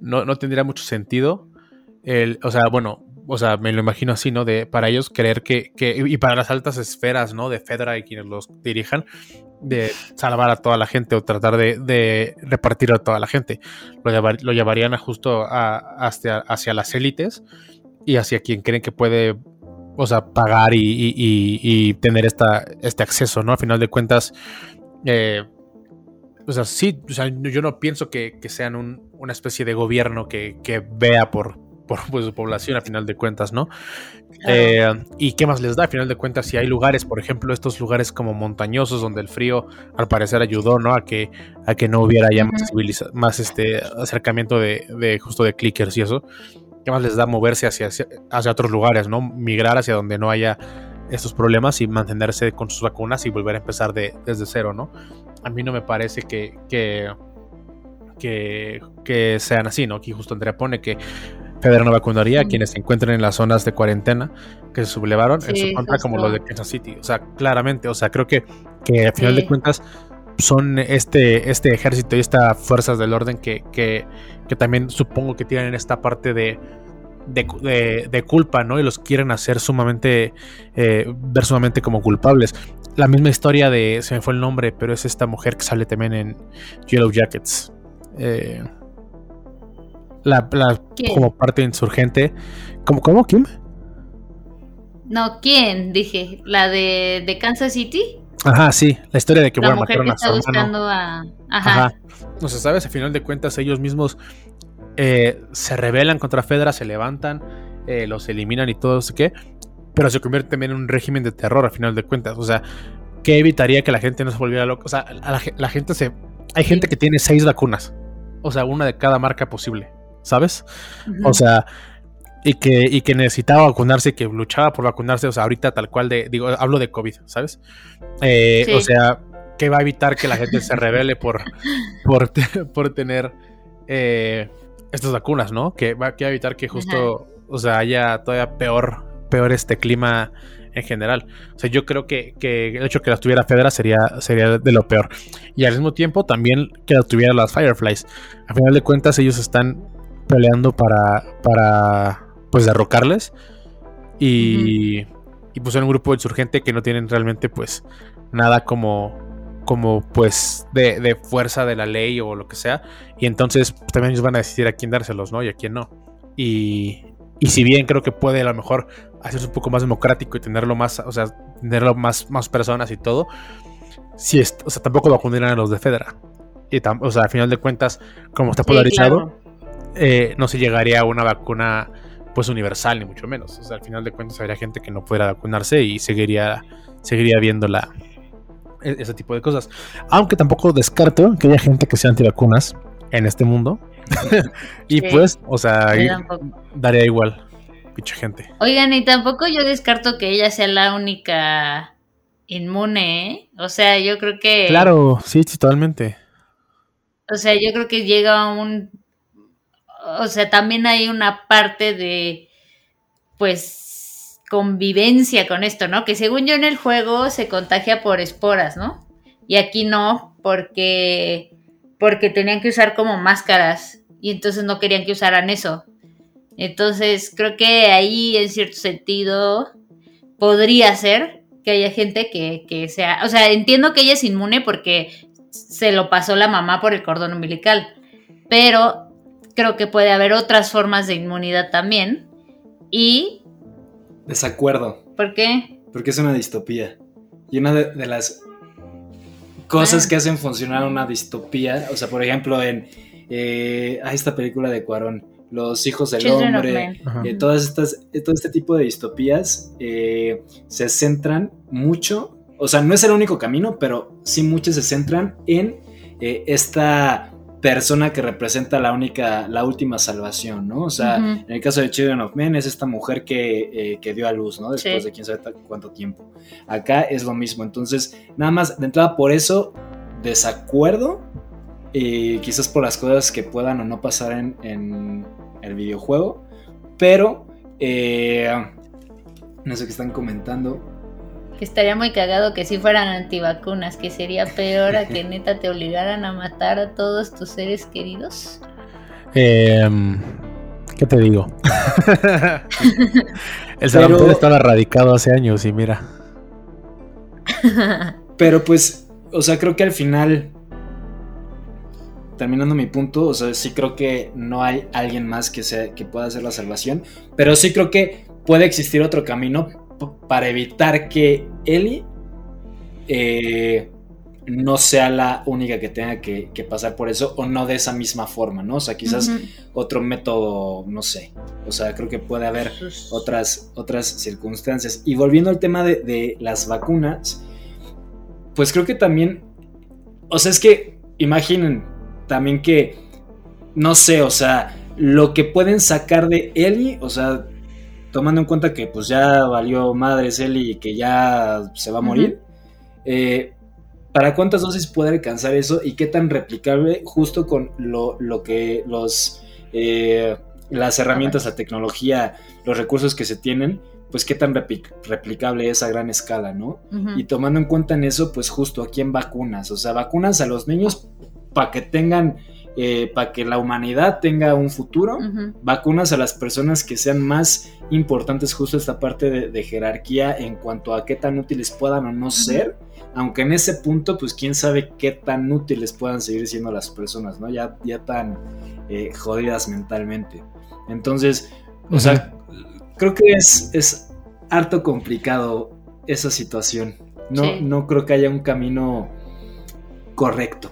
no, no tendría mucho sentido. El, o sea, bueno, o sea, me lo imagino así, ¿no? De, para ellos creer que, que, y para las altas esferas, ¿no? De Fedra y quienes los dirijan, de salvar a toda la gente o tratar de, de repartir a toda la gente. Lo, llevar- lo llevarían a justo a, hacia, hacia las élites y hacia quien creen que puede, o sea, pagar y, y- y- y tener esta, este acceso, ¿no? Al final de cuentas, eh, o sea, sí, o sea, yo no pienso que, que sean un- una especie de gobierno que, que vea por, por pues, su población, a final de cuentas, ¿no? Eh, ¿Y qué más les da? A final de cuentas, si hay lugares, por ejemplo, estos lugares como montañosos donde el frío al parecer ayudó, ¿no? A que, a que no hubiera ya más, más este acercamiento de, de justo de clickers y eso. ¿Qué más les da moverse hacia, hacia, hacia otros lugares, ¿no? Migrar hacia donde no haya estos problemas y mantenerse con sus vacunas y volver a empezar de, desde cero, ¿no? A mí no me parece que, que, que, que sean así, ¿no? Aquí justo Andrea pone que Federer no vacunaría a quienes se encuentren en las zonas de cuarentena que se sublevaron en su contra, como los de Kansas City. O sea, claramente, o sea, creo que, que al final Sí. de cuentas son este, este ejército y estas fuerzas del orden que, que, que también supongo que tienen esta parte de, de, de- de culpa, ¿no? Y los quieren hacer sumamente, eh, ver sumamente como culpables. La misma historia de, se me fue el nombre, pero es esta mujer que sale también en Yellow Jackets. Eh, la, como parte insurgente. ¿Cómo, cómo? ¿Quién? No, ¿quién? Dije, la de, de Kansas City. Ajá, sí, la historia de que la bueno, mujer mataron que a su está hermano. buscando a. Ajá. Ajá. O sea, ¿sabes? A final de cuentas, ellos mismos eh, se rebelan contra Fedra, se levantan, eh, los eliminan y todo eso qué. Pero se convierte también en un régimen de terror, a final de cuentas. O sea, ¿qué evitaría que la gente no se volviera loca? O sea, a la, ge- la gente se. Hay gente que tiene seis vacunas. O sea, una de cada marca posible. ¿Sabes? O sea, y que, y que necesitaba vacunarse, que luchaba por vacunarse. O sea, ahorita tal cual de, digo, hablo de COVID, ¿sabes? Eh, Sí. O sea, que va a evitar que la gente se revele por, por, por tener eh, estas vacunas, ¿no? Que va, que va a evitar que justo, o sea, haya todavía peor, peor este clima en general. O sea, yo creo que, que el hecho que las tuviera Fedra sería, sería de lo peor. Y al mismo tiempo también que las tuviera las Fireflies. A final de cuentas ellos están peleando para, para pues derrocarles. Y, y pues son un grupo insurgente que no tienen realmente pues nada como como pues de, de fuerza de la ley o lo que sea. Y entonces pues, también ellos van a decidir a quién dárselos no y a quién no. Y, y si bien creo que puede a lo mejor hacerse un poco más democrático y tenerlo más o sea tenerlo más más personas y todo si es, o sea tampoco vacunarían a los de Federa y tam- o sea al final de cuentas como está Sí, polarizado claro. eh, no se llegaría a una vacuna pues universal ni mucho menos. O sea, al final de cuentas habría gente que no pudiera vacunarse y seguiría, seguiría viendo la, e- ese tipo de cosas. Aunque tampoco descarto que haya gente que sea antivacunas en este mundo. y Sí. pues, o sea, daría igual. Pinche gente. Oigan, y tampoco yo descarto que ella sea la única inmune, ¿eh? O sea, yo creo que. Claro, sí, sí, totalmente. O sea, yo creo que llega un. O sea, también hay una parte de. Pues. convivencia con esto, ¿no? Que según yo en el juego se contagia por esporas, ¿no? Y aquí no, porque porque tenían que usar como máscaras y entonces no querían que usaran eso. Entonces creo que ahí en cierto sentido podría ser que haya gente que, que sea, o sea, entiendo que ella es inmune porque se lo pasó la mamá por el cordón umbilical, pero creo que puede haber otras formas de inmunidad también y... Desacuerdo. ¿Por qué? Porque es una distopía. Y una de, de las cosas Ah. que hacen funcionar una distopía, o sea, por ejemplo, en eh, ah, esta película de Cuarón, Los hijos del Children of hombre, eh, todas estas, eh, todo este tipo de distopías eh, se centran mucho, o sea, no es el único camino, pero sí muchas se centran en eh, esta persona que representa la única, la última salvación, ¿no? O sea, en el caso de Children of Men es esta mujer que, eh, que dio a luz, ¿no? Después Sí. de quién sabe cuánto tiempo. Acá es lo mismo, entonces, nada más, de entrada por eso, desacuerdo, eh, quizás por las cosas que puedan o no pasar en, en el videojuego, pero, eh, no sé qué están comentando. Que estaría muy cagado que si fueran antivacunas, que sería peor a que neta te obligaran a matar a todos tus seres queridos. Em, ¿Qué te digo? El Pero- sarampión estaba erradicado hace años y mira. Pero pues, o sea, creo que al final, terminando mi punto, o sea, sí creo que no hay alguien más que, sea, que pueda hacer la salvación, pero sí creo que puede existir otro camino para evitar que Ellie eh, no sea la única que tenga que, que pasar por eso, o no de esa misma forma, ¿no? O sea, quizás otro método, no sé, o sea, creo que puede haber otras, otras circunstancias. Y volviendo al tema de, de las vacunas, pues creo que también, o sea, es que imaginen también que, no sé, o sea, lo que pueden sacar de Ellie, o sea, tomando en cuenta que pues ya valió madres Ellie y que ya se va a morir, eh, ¿para cuántas dosis puede alcanzar eso y qué tan replicable justo con lo, lo que los... eh, las herramientas, la tecnología, los recursos que se tienen, pues qué tan repli- replicable es a gran escala, ¿no? Y tomando en cuenta en eso, pues justo a quién vacunas. O sea, vacunas a los niños para que tengan, para que la humanidad tenga un futuro. Vacunas a las personas que sean más importantes, justo esta parte de, de jerarquía en cuanto a qué tan útiles puedan o no ser. Aunque en ese punto, pues quién sabe qué tan útiles puedan seguir siendo las personas, ¿no? Ya, ya tan eh, jodidas mentalmente. Entonces, o sea, creo que es, es harto complicado esa situación. No, Sí. no creo que haya un camino correcto.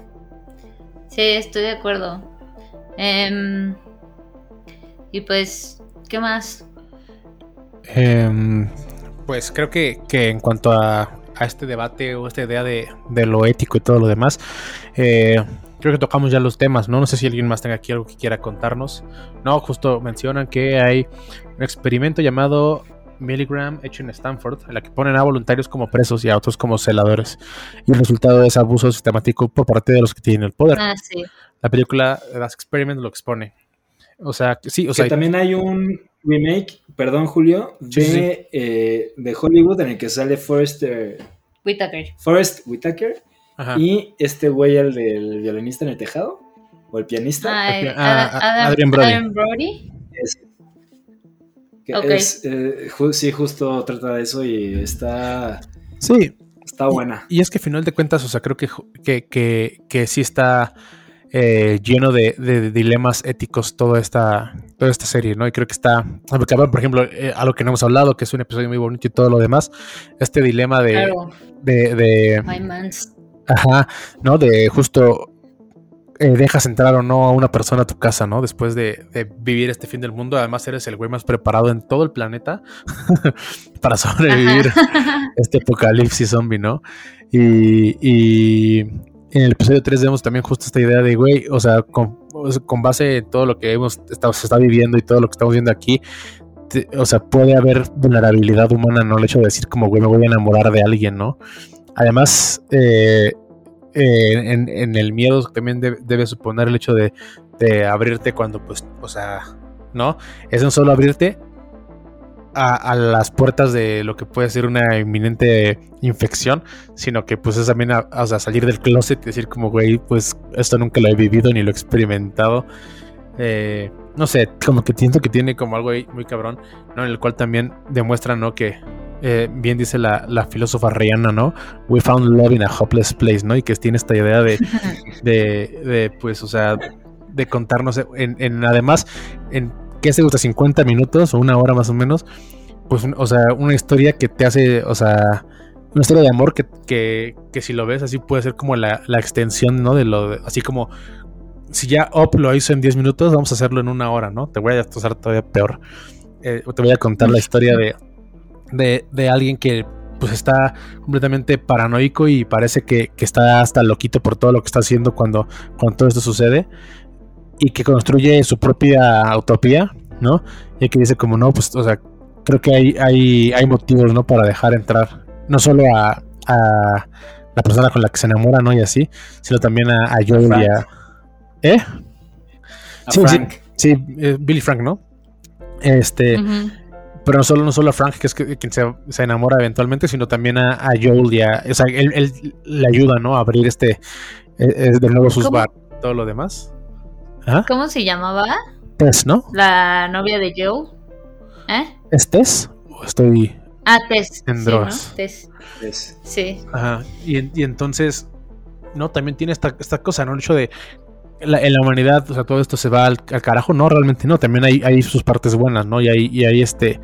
Sí, estoy de acuerdo. Em, y pues, ¿qué más? Em, pues creo que, que en cuanto a, a este debate o esta idea de, de lo ético y todo lo demás, eh, creo que tocamos ya los temas, ¿no? No sé si alguien más tenga aquí algo que quiera contarnos. No, justo mencionan que hay un experimento llamado Milligram hecho en Stanford, en la que ponen a voluntarios como presos y a otros como celadores. Y el resultado es abuso sistemático por parte de los que tienen el poder. Ah, sí. La película Las Experiment lo expone. O sea, sí, o que sea, también hay un remake, perdón Julio, de, Sí, sí. eh, de Hollywood en el que sale Forrest, eh, Whitaker. Forrest Whitaker ajá. y este güey, el del violinista en el tejado, o el pianista, Ay, Ah, ah, Adam, Adrian Brody. Adam Brody. Es- que ok. es, eh, ju- sí, justo trata de eso y está, sí, está buena. Y es que a final de cuentas, o sea, creo que, que, que, que sí está eh, lleno de, de dilemas éticos toda esta, toda esta serie, ¿no? Y creo que está, porque, por ejemplo, eh, algo que no hemos hablado, que es un episodio muy bonito y todo lo demás, este dilema de, Claro, de, de- My Mans. ajá, ¿no? De justo eh, dejas entrar o no a una persona a tu casa, ¿no? Después de, de vivir este fin del mundo, además eres el güey más preparado en todo el planeta para sobrevivir Ajá. este apocalipsis zombie, ¿no? Y, y en el episodio 3 vemos también justo esta idea de, güey, o sea, con, con base en todo lo que hemos estado, se está viviendo y todo lo que estamos viendo aquí, te- o sea, puede haber vulnerabilidad humana, ¿no? El hecho de decir como, güey, me voy a enamorar de alguien, ¿no? Además, eh, eh, en, el miedo también debe, suponer el hecho de, abrirte cuando, pues, o sea, ¿no? Es no solo abrirte a, las puertas de lo que puede ser una inminente infección, sino que pues es también a- o sea, salir del closet y decir como, güey, pues esto nunca lo he vivido ni lo he experimentado. Eh, no sé, como que siento que tiene como algo ahí muy cabrón, ¿no? En el cual también demuestra, ¿no? Que eh, bien dice la, la filósofa Rihanna, ¿no? We found love in a hopeless place, ¿no? Y que tiene esta idea de, de, de, pues, o sea, de contarnos en, en además, en ¿qué se gusta? 50 minutos o una hora más o menos, pues, un- o sea, una historia que te hace, o sea, una historia de amor que, que, que si lo ves así puede ser como la, la extensión, ¿no? De lo, de- así como, si ya Up lo hizo en 10 minutos, vamos a hacerlo en una hora, ¿no? Te voy a destrozar todavía peor. Eh, te voy a contar la historia de, de, de alguien que pues está completamente paranoico y parece que, que está hasta loquito por todo lo que está haciendo cuando, cuando todo esto sucede y que construye su propia utopía, ¿no? Y que dice como no, pues, o sea, creo que hay, hay, hay motivos, ¿no? Para dejar entrar no solo a, a la persona con la que se enamora, ¿no? Y así, sino también a, a Joel y a... ¿Eh? A Sí, Frank. Sí, eh, Billy Frank, ¿no? Este. Pero no solo, no solo a Frank, que es que- quien se, se enamora eventualmente, sino también a, a Joel y a. O sea, él, él le ayuda, ¿no? A abrir este. eh, eh, de nuevo sus bar todo lo demás. ¿Ah? ¿Cómo se llamaba Tess, ¿no? la novia de Joe? ¿Eh? ¿Es Tess? ¿O estoy.? Ah, Tess. En sí, drogas. ¿no? Tess. Es- Sí. Ajá. Y, y entonces. No, también tiene esta, esta cosa, ¿no? El hecho de. En la humanidad, o sea, todo esto se va al, carajo. No, realmente no. También hay, sus partes buenas, ¿no? Y hay, y hay este.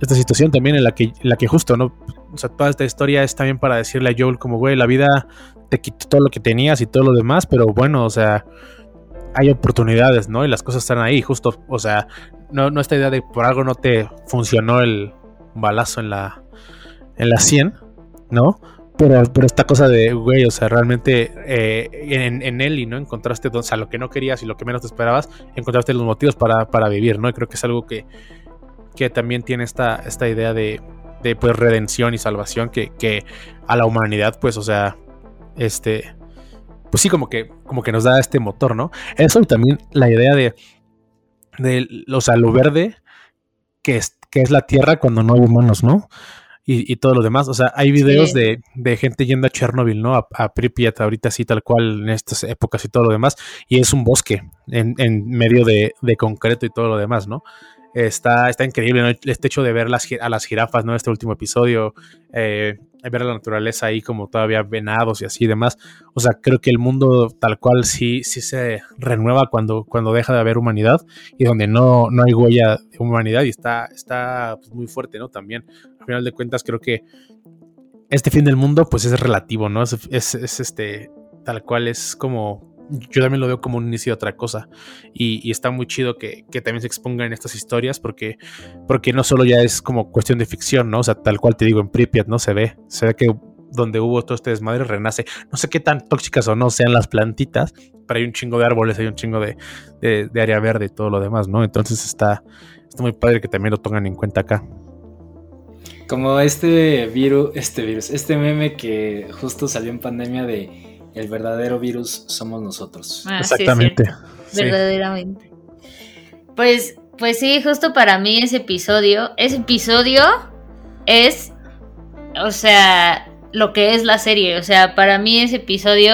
Esta situación también en la que, la que justo, ¿no? O sea, toda esta historia es también para decirle a Joel como, güey, la vida te quitó todo lo que tenías y todo lo demás, pero bueno, o sea, hay oportunidades, ¿no? Y las cosas están ahí, justo, o sea, no, no esta idea de por algo no te funcionó el balazo en la, en la 100, ¿no? Pero, esta cosa de, güey, o sea, realmente eh, en, en Ellie, ¿no? Encontraste, o sea, lo que no querías y lo que menos te esperabas, encontraste los motivos para, para vivir, ¿no? Y creo que es algo que, que también tiene esta, esta idea de, de pues, redención y salvación que, que a la humanidad, pues, o sea, este, pues sí, como que, como que nos da este motor, ¿no? Eso y también la idea de, de o sea, lo verde que es, que es la tierra cuando no hay humanos, ¿no? Y, y todo lo demás. O sea, hay videos Sí. de, de gente yendo a Chernobyl, ¿no? A, a Pripyat ahorita sí, tal cual, en estas épocas y todo lo demás. Y es un bosque en, en medio de, de concreto y todo lo demás, ¿no? Está, está increíble, ¿no? Este hecho de ver las, a las jirafas, ¿no? Este último episodio, eh, ver la naturaleza ahí como todavía venados y así y demás. O sea, creo que el mundo tal cual sí, sí se renueva cuando, cuando deja de haber humanidad y donde no, no hay huella de humanidad y está, está pues, muy fuerte, ¿no? También, al final de cuentas, creo que este fin del mundo pues es relativo, ¿no? Es, es, es, este, tal cual es como... Yo también lo veo como un inicio de otra cosa y, está muy chido que, que también se expongan estas historias porque, porque no solo ya es como cuestión de ficción, ¿no? O sea, tal cual te digo, en Pripyat, ¿no? Se ve, se ve que donde hubo todo este desmadre renace. No sé qué tan tóxicas o no sean las plantitas, pero hay un chingo de árboles, hay un chingo de, de, de área verde y todo lo demás, ¿no? Entonces está, está muy padre que también lo tengan en cuenta acá. Como este virus, este virus, este meme que justo salió en pandemia de el verdadero virus somos nosotros. Ah, Exactamente. Sí. verdaderamente. Pues, pues sí, justo para mí ese episodio, ese episodio es, o sea, lo que es la serie. O sea, para mí ese episodio,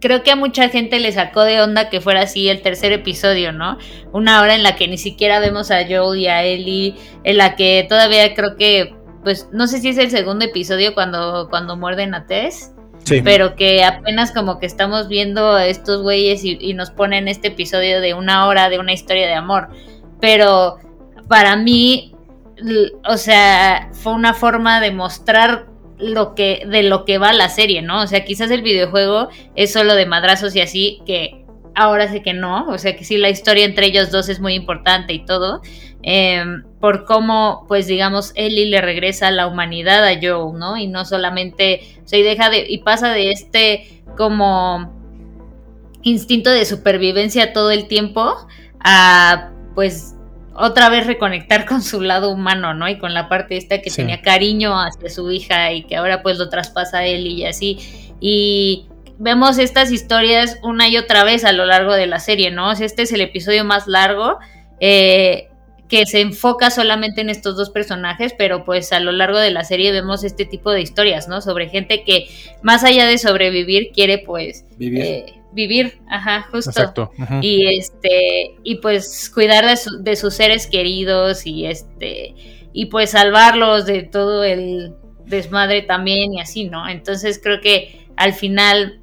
creo que a mucha gente le sacó de onda que fuera así el tercer episodio, ¿no? Una hora en la que ni siquiera vemos a Joel y a Ellie, en la que todavía creo que, pues, no sé si es el segundo episodio cuando, cuando muerden a Tess Pero que apenas como que estamos viendo estos güeyes y, nos ponen este episodio de una hora de una historia de amor. Pero para mí, o sea, fue una forma de mostrar lo que, de lo que va la serie, ¿no? O sea, quizás el videojuego es solo de madrazos y así, que ahora sé que no, o sea que sí la historia entre ellos dos es muy importante y todo, eh, por cómo, pues digamos, Ellie le regresa la humanidad a Joe, ¿no? Y no solamente, o sea, y deja de, y pasa de este como instinto de supervivencia todo el tiempo a, pues, otra vez reconectar con su lado humano, ¿no? Y con la parte esta que Sí. tenía cariño hacia su hija y que ahora pues lo traspasa a Ellie y así. Y vemos estas historias una y otra vez a lo largo de la serie, ¿no? O sea, este es el episodio más largo. Eh, que se enfoca solamente en estos dos personajes, pero pues a lo largo de la serie vemos este tipo de historias, ¿no? Sobre gente que más allá de sobrevivir quiere pues Vivir. eh, vivir, ajá, justo. Exacto. Y este, y pues cuidar de, su- de sus seres queridos y este, y pues salvarlos de todo el desmadre también y así, ¿no? Entonces creo que al final,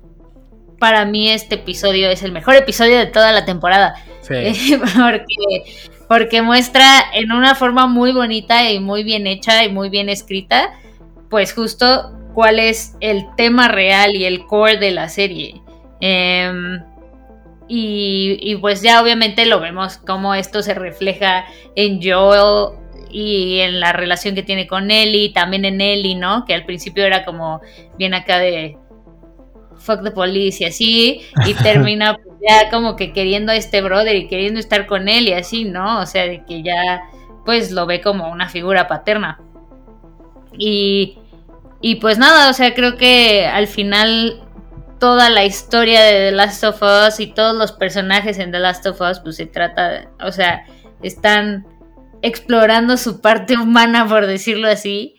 para mí este episodio es el mejor episodio de toda la temporada. Sí. porque, porque muestra en una forma muy bonita y muy bien hecha y muy bien escrita, pues justo cuál es el tema real y el core de la serie. Em, y, y pues ya obviamente lo vemos cómo esto se refleja en Joel y en la relación que tiene con Ellie, también en Ellie, ¿no? Que al principio era como bien acá de fuck the police y así, y termina ya como que queriendo a este brother y queriendo estar con él y así, ¿no? O sea, de que ya pues lo ve como una figura paterna. Y, y pues nada, o sea, creo que al final toda la historia de The Last of Us y todos los personajes en The Last of Us, pues se trata, o sea, están explorando su parte humana, por decirlo así,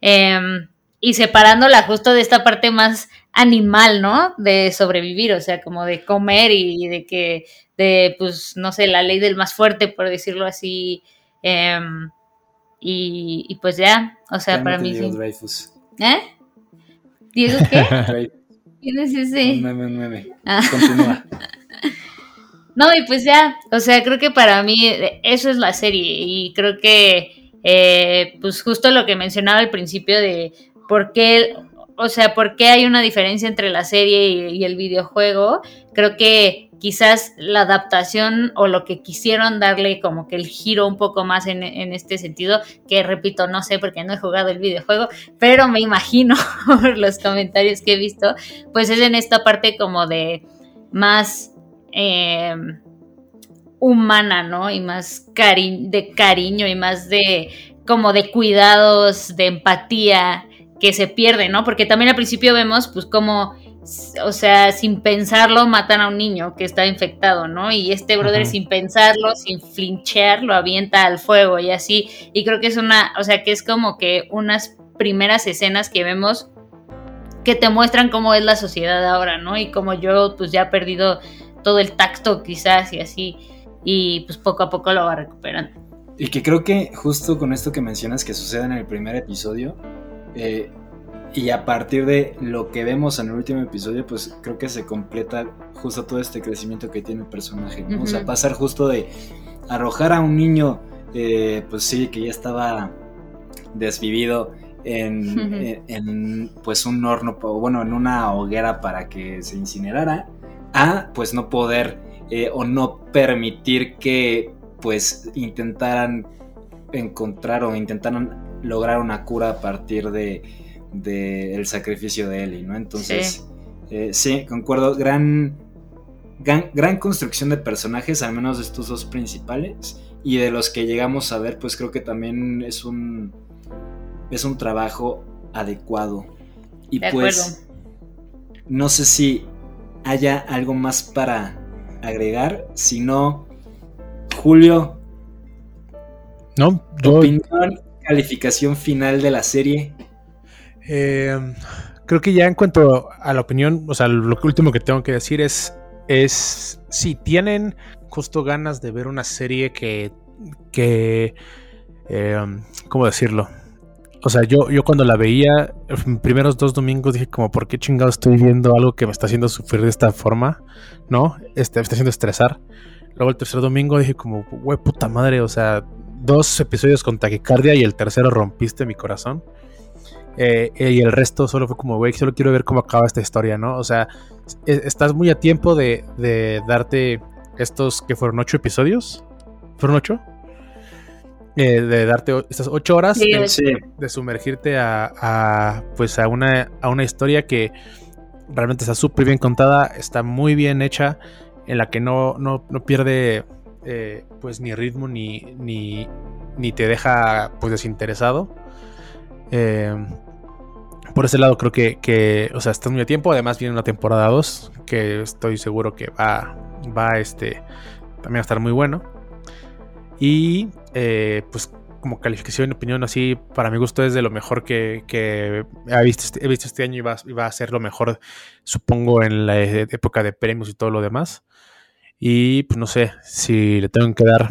em, y separándola justo de esta parte más animal, ¿no? De sobrevivir, o sea, como de comer y de que, de, pues, no sé, la ley del más fuerte, por decirlo así, em, y, y pues ya, o sea, para mí sí. Dreyfus. ¿Eh? ¿Diego qué? ¿Quién es Un ese? meme, un meme. Ah. Continúa. No, y pues ya, o sea, creo que para mí eh, eso es la serie y creo que, eh, pues justo lo que mencionaba al principio de por qué, o sea, por qué hay una diferencia entre la serie y, el videojuego, creo que quizás la adaptación o lo que quisieron darle como que el giro un poco más en, este sentido, que repito, no sé porque no he jugado el videojuego, pero me imagino por los comentarios que he visto, pues es en esta parte como de más eh, humana, ¿no? Y más de cariño y más de como de cuidados, de empatía que se pierde, ¿no? Porque también al principio vemos pues como, o sea, sin pensarlo matan a un niño que está infectado, ¿no? Y este brother sin pensarlo, sin flinchear, lo avienta al fuego y así. Y creo que es una, o sea, que es como que unas primeras escenas que vemos que te muestran cómo es la sociedad ahora, ¿no? Y como yo pues ya he perdido todo el tacto quizás y así, y pues poco a poco lo va recuperando. Y que creo que justo con esto que mencionas que sucede en el primer episodio, eh, y a partir de lo que vemos en el último episodio, pues creo que se completa justo todo este crecimiento que tiene el personaje, ¿no? O sea, pasar justo de arrojar a un niño, eh, pues sí, que ya estaba desvivido en, Ujú. en- en, pues un horno, o bueno, en una hoguera para que se incinerara, a pues no poder eh, o no permitir que pues intentaran encontrar o intentaran lograr una cura a partir de, de el sacrificio de Ellie, ¿no? Entonces, eh, sí, concuerdo, gran, gran, gran construcción de personajes, al menos de estos dos principales, y de los que llegamos a ver, pues creo que también es un, es un trabajo adecuado. Y De pues, no sé si haya algo más para agregar, si no, Julio, No, yo opinión, calificación final de la serie. eh, creo que ya en cuanto a la opinión, o sea, lo último que tengo que decir es, es si tienen justo ganas de ver una serie que, que, eh, ¿cómo decirlo? O sea, yo, yo cuando la veía, primeros dos domingos dije como, ¿por qué chingado estoy viendo algo que me está haciendo sufrir de esta forma? ¿No? Este, me está haciendo estresar. Luego el tercer domingo dije como, güey, puta madre, o sea, dos episodios con taquicardia y el tercero rompiste mi corazón. Eh, eh, y el resto solo fue como, güey, solo quiero ver cómo acaba esta historia, ¿no? O sea, es- estás muy a tiempo de, de darte estos que fueron ocho episodios. ¿Fueron ocho? Eh, de darte estas ocho horas Sí, de, ocho. Sí, de sumergirte a, a, pues a una, a una historia que realmente está súper bien contada, está muy bien hecha, en la que no, no, no pierde eh, pues ni ritmo ni, ni, ni te deja pues desinteresado. Eh, por ese lado creo que, que, o sea, muy a tiempo, además viene una temporada 2 que estoy seguro que va, va este, también a estar muy bueno. Y eh, pues como calificación y opinión así, para mi gusto es de lo mejor que, que he, visto este, he visto este año y va, y va a ser lo mejor, supongo, en la e- época de premios y todo lo demás. Y pues no sé si le tengo que dar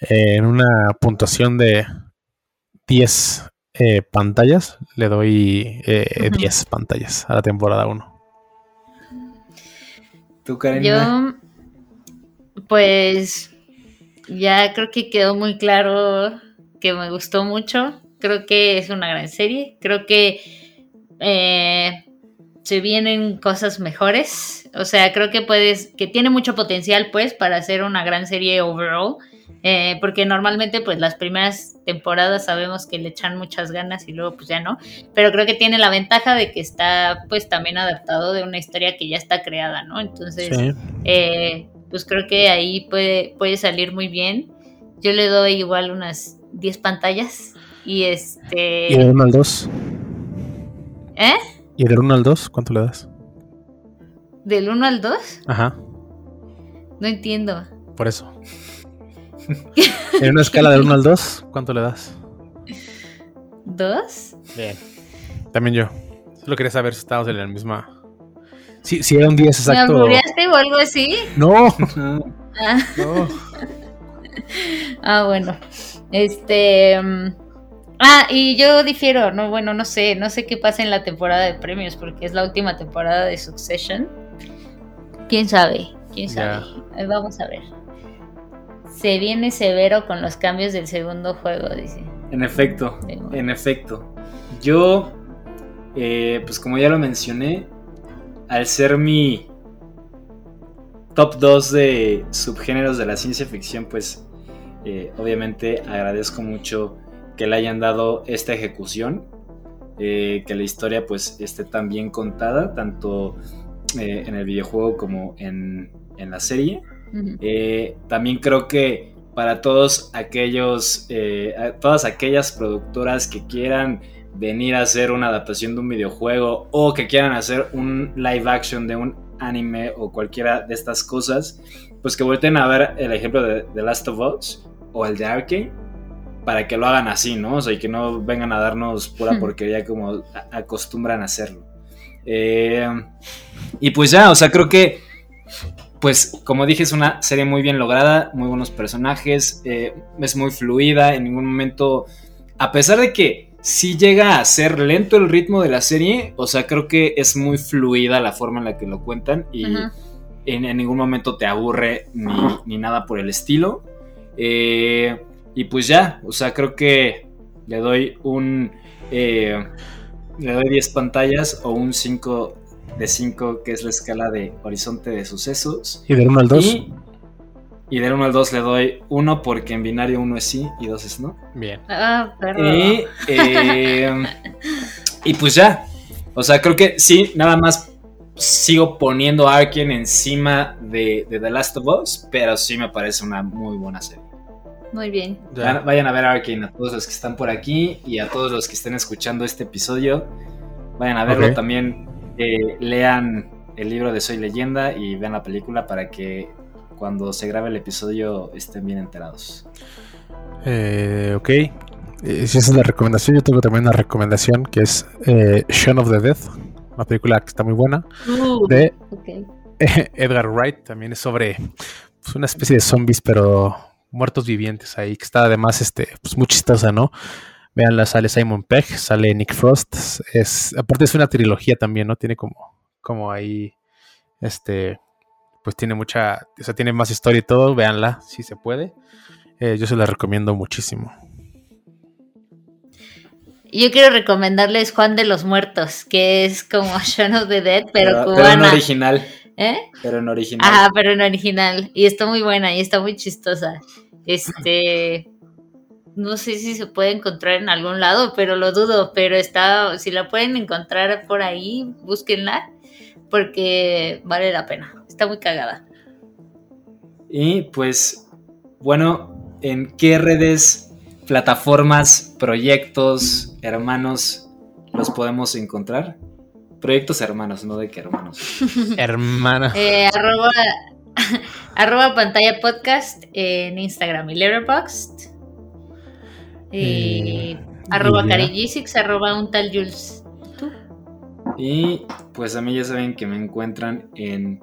eh, en una puntuación de 10 eh, pantallas, le doy eh, Ujú. 10 pantallas a la temporada 1. ¿Tú, Karen? Yo, pues, ya creo que quedó muy claro que me gustó mucho. Creo que es una gran serie. Creo que eh, se vienen cosas mejores. O sea, creo que puedes, que tiene mucho potencial, pues, para hacer una gran serie overall. Eh, porque normalmente, pues, las primeras temporadas sabemos que le echan muchas ganas y luego, pues, ya no. Pero creo que tiene la ventaja de que está, pues, también adaptado de una historia que ya está creada, ¿no? Entonces, Sí. eh, pues creo que ahí puede, puede salir muy bien. Yo le doy igual unas 10 pantallas. Y este. ¿Y del 1 al 2? ¿Eh? ¿Y del 1 al 2? ¿Cuánto le das? ¿Del 1 al 2? Ajá, No entiendo. por eso. en una escala del 1 al 2, ¿cuánto le das? ¿Dos? Bien. También yo. Solo quería saber si estábamos en la misma. Sí, si era un 10 ¿Me exacto. albureaste o algo así? No, Ah, no. ah, bueno. Este. mm, Ah, y yo difiero, no, bueno, no sé, no sé qué pasa en la temporada de premios, porque es la última temporada de Succession. ¿Quién sabe? ¿Quién sabe? Eh, Vamos a ver. Se viene severo con los cambios del segundo juego, dice. En efecto, en efecto. Yo, eh, pues como ya lo mencioné, al ser mi top 2 de subgéneros de la ciencia ficción, pues eh, obviamente agradezco mucho que le hayan dado esta ejecución, eh, que la historia pues esté tan bien contada, tanto eh, en el videojuego como en, en la serie. Eh, también creo que para todos aquellos, todas aquellas productoras que quieran venir a hacer una adaptación de un videojuego o que quieran hacer un live action de un anime o cualquiera de estas cosas, pues que vuelten a ver el ejemplo de The Last of Us o el de Arkane para que lo hagan así, ¿no? O sea, y que no vengan a darnos pura Hmm. porquería como acostumbran a hacerlo. Eh, y pues ya, o sea, creo que pues como dije, es una serie muy bien lograda, muy buenos personajes, eh, es muy fluida, en ningún momento, a pesar de que sí llega a ser lento el ritmo de la serie, o sea, creo que es muy fluida la forma en la que lo cuentan y en ningún momento te aburre ni, ni nada por el estilo. Eh, y pues ya, o sea, creo que le doy un... eh, le doy 10 pantallas o un 5 de 5, que es la escala de horizonte de sucesos. ¿Y del 1 al 2? Y, y del 1 al 2 le doy 1 porque en binario 1 es sí y 2 es no. Bien. Ah, perro. Y, eh, y pues ya. O sea, creo que sí, nada más sigo poniendo a Arkane encima de, de The Last of Us, pero sí me parece una muy buena serie. Muy bien. Vayan, vayan a ver Arkane a todos los que están por aquí y a todos los que estén escuchando este episodio. Vayan a verlo también. eh, lean el libro de Soy Leyenda y vean la película para que cuando se grabe el episodio estén bien enterados. Eh, ok. Eh, si esa es la recomendación, yo tengo también una recomendación que es eh, Shaun of the Dead, una película que está muy buena, Uh, de ok. Edgar Wright. También es sobre pues, una especie de zombies, pero muertos vivientes ahí, que está además este, pues, muy chistosa, ¿no? Veanla, sale Simon Pegg, sale Nick Frost. Es, aparte es una trilogía también, ¿no? Tiene como, como ahí, este, pues tiene mucha, o sea, tiene más historia y todo. Véanla, si se puede. Eh, yo se la recomiendo muchísimo. Yo quiero recomendarles Juan de los Muertos, que es como Shaun of the Dead, pero, pero en cubana. original. ¿Eh? Pero en original. Ajá, pero en original. Y está muy buena y está muy chistosa. Este. No sé si se puede encontrar en algún lado, pero lo dudo. Pero está. Si la pueden encontrar por ahí, búsquenla. Porque vale la pena. Está muy cagada. Y pues, bueno, ¿en qué redes, plataformas, proyectos, hermanos los podemos encontrar? Proyectos hermanos, no de que hermanos. Hermana. Eh, arroba, Arroba pantalla podcast en Instagram y Letterboxd. Y Eh, arroba. Carigisix, arroba un tal Jules. ¿Tú? Y pues a mí ya saben que me encuentran en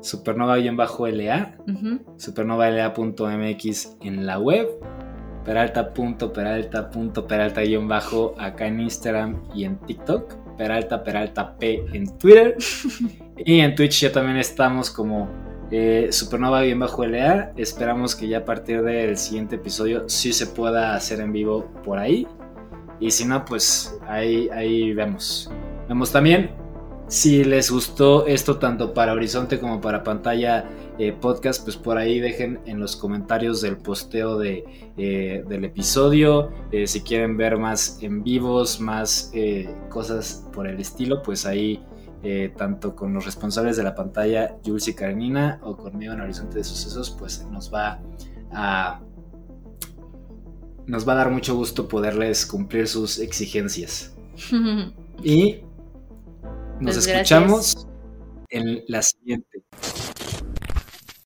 supernova-la, Ujú. supernova.la.mx en la web, peralta.peralta.peralta-bajo acá en Instagram y en TikTok, peralta peralta p en Twitter y en Twitch ya también estamos como eh, supernova-la. Esperamos que ya a partir del siguiente episodio sí se pueda hacer en vivo por ahí y si no pues ahí, ahí vemos. Vemos también si les gustó esto tanto para Horizonte como para pantalla eh, podcast, pues por ahí dejen en los comentarios del posteo de, eh, del episodio. eh, si quieren ver más en vivos, más cosas por el estilo, pues ahí eh, tanto con los responsables de la pantalla, Jules y Karenina, o conmigo en Horizonte de Sucesos, pues nos va a... Nos va a dar mucho gusto poderles cumplir sus exigencias. Y nos Pues gracias. escuchamos en la siguiente.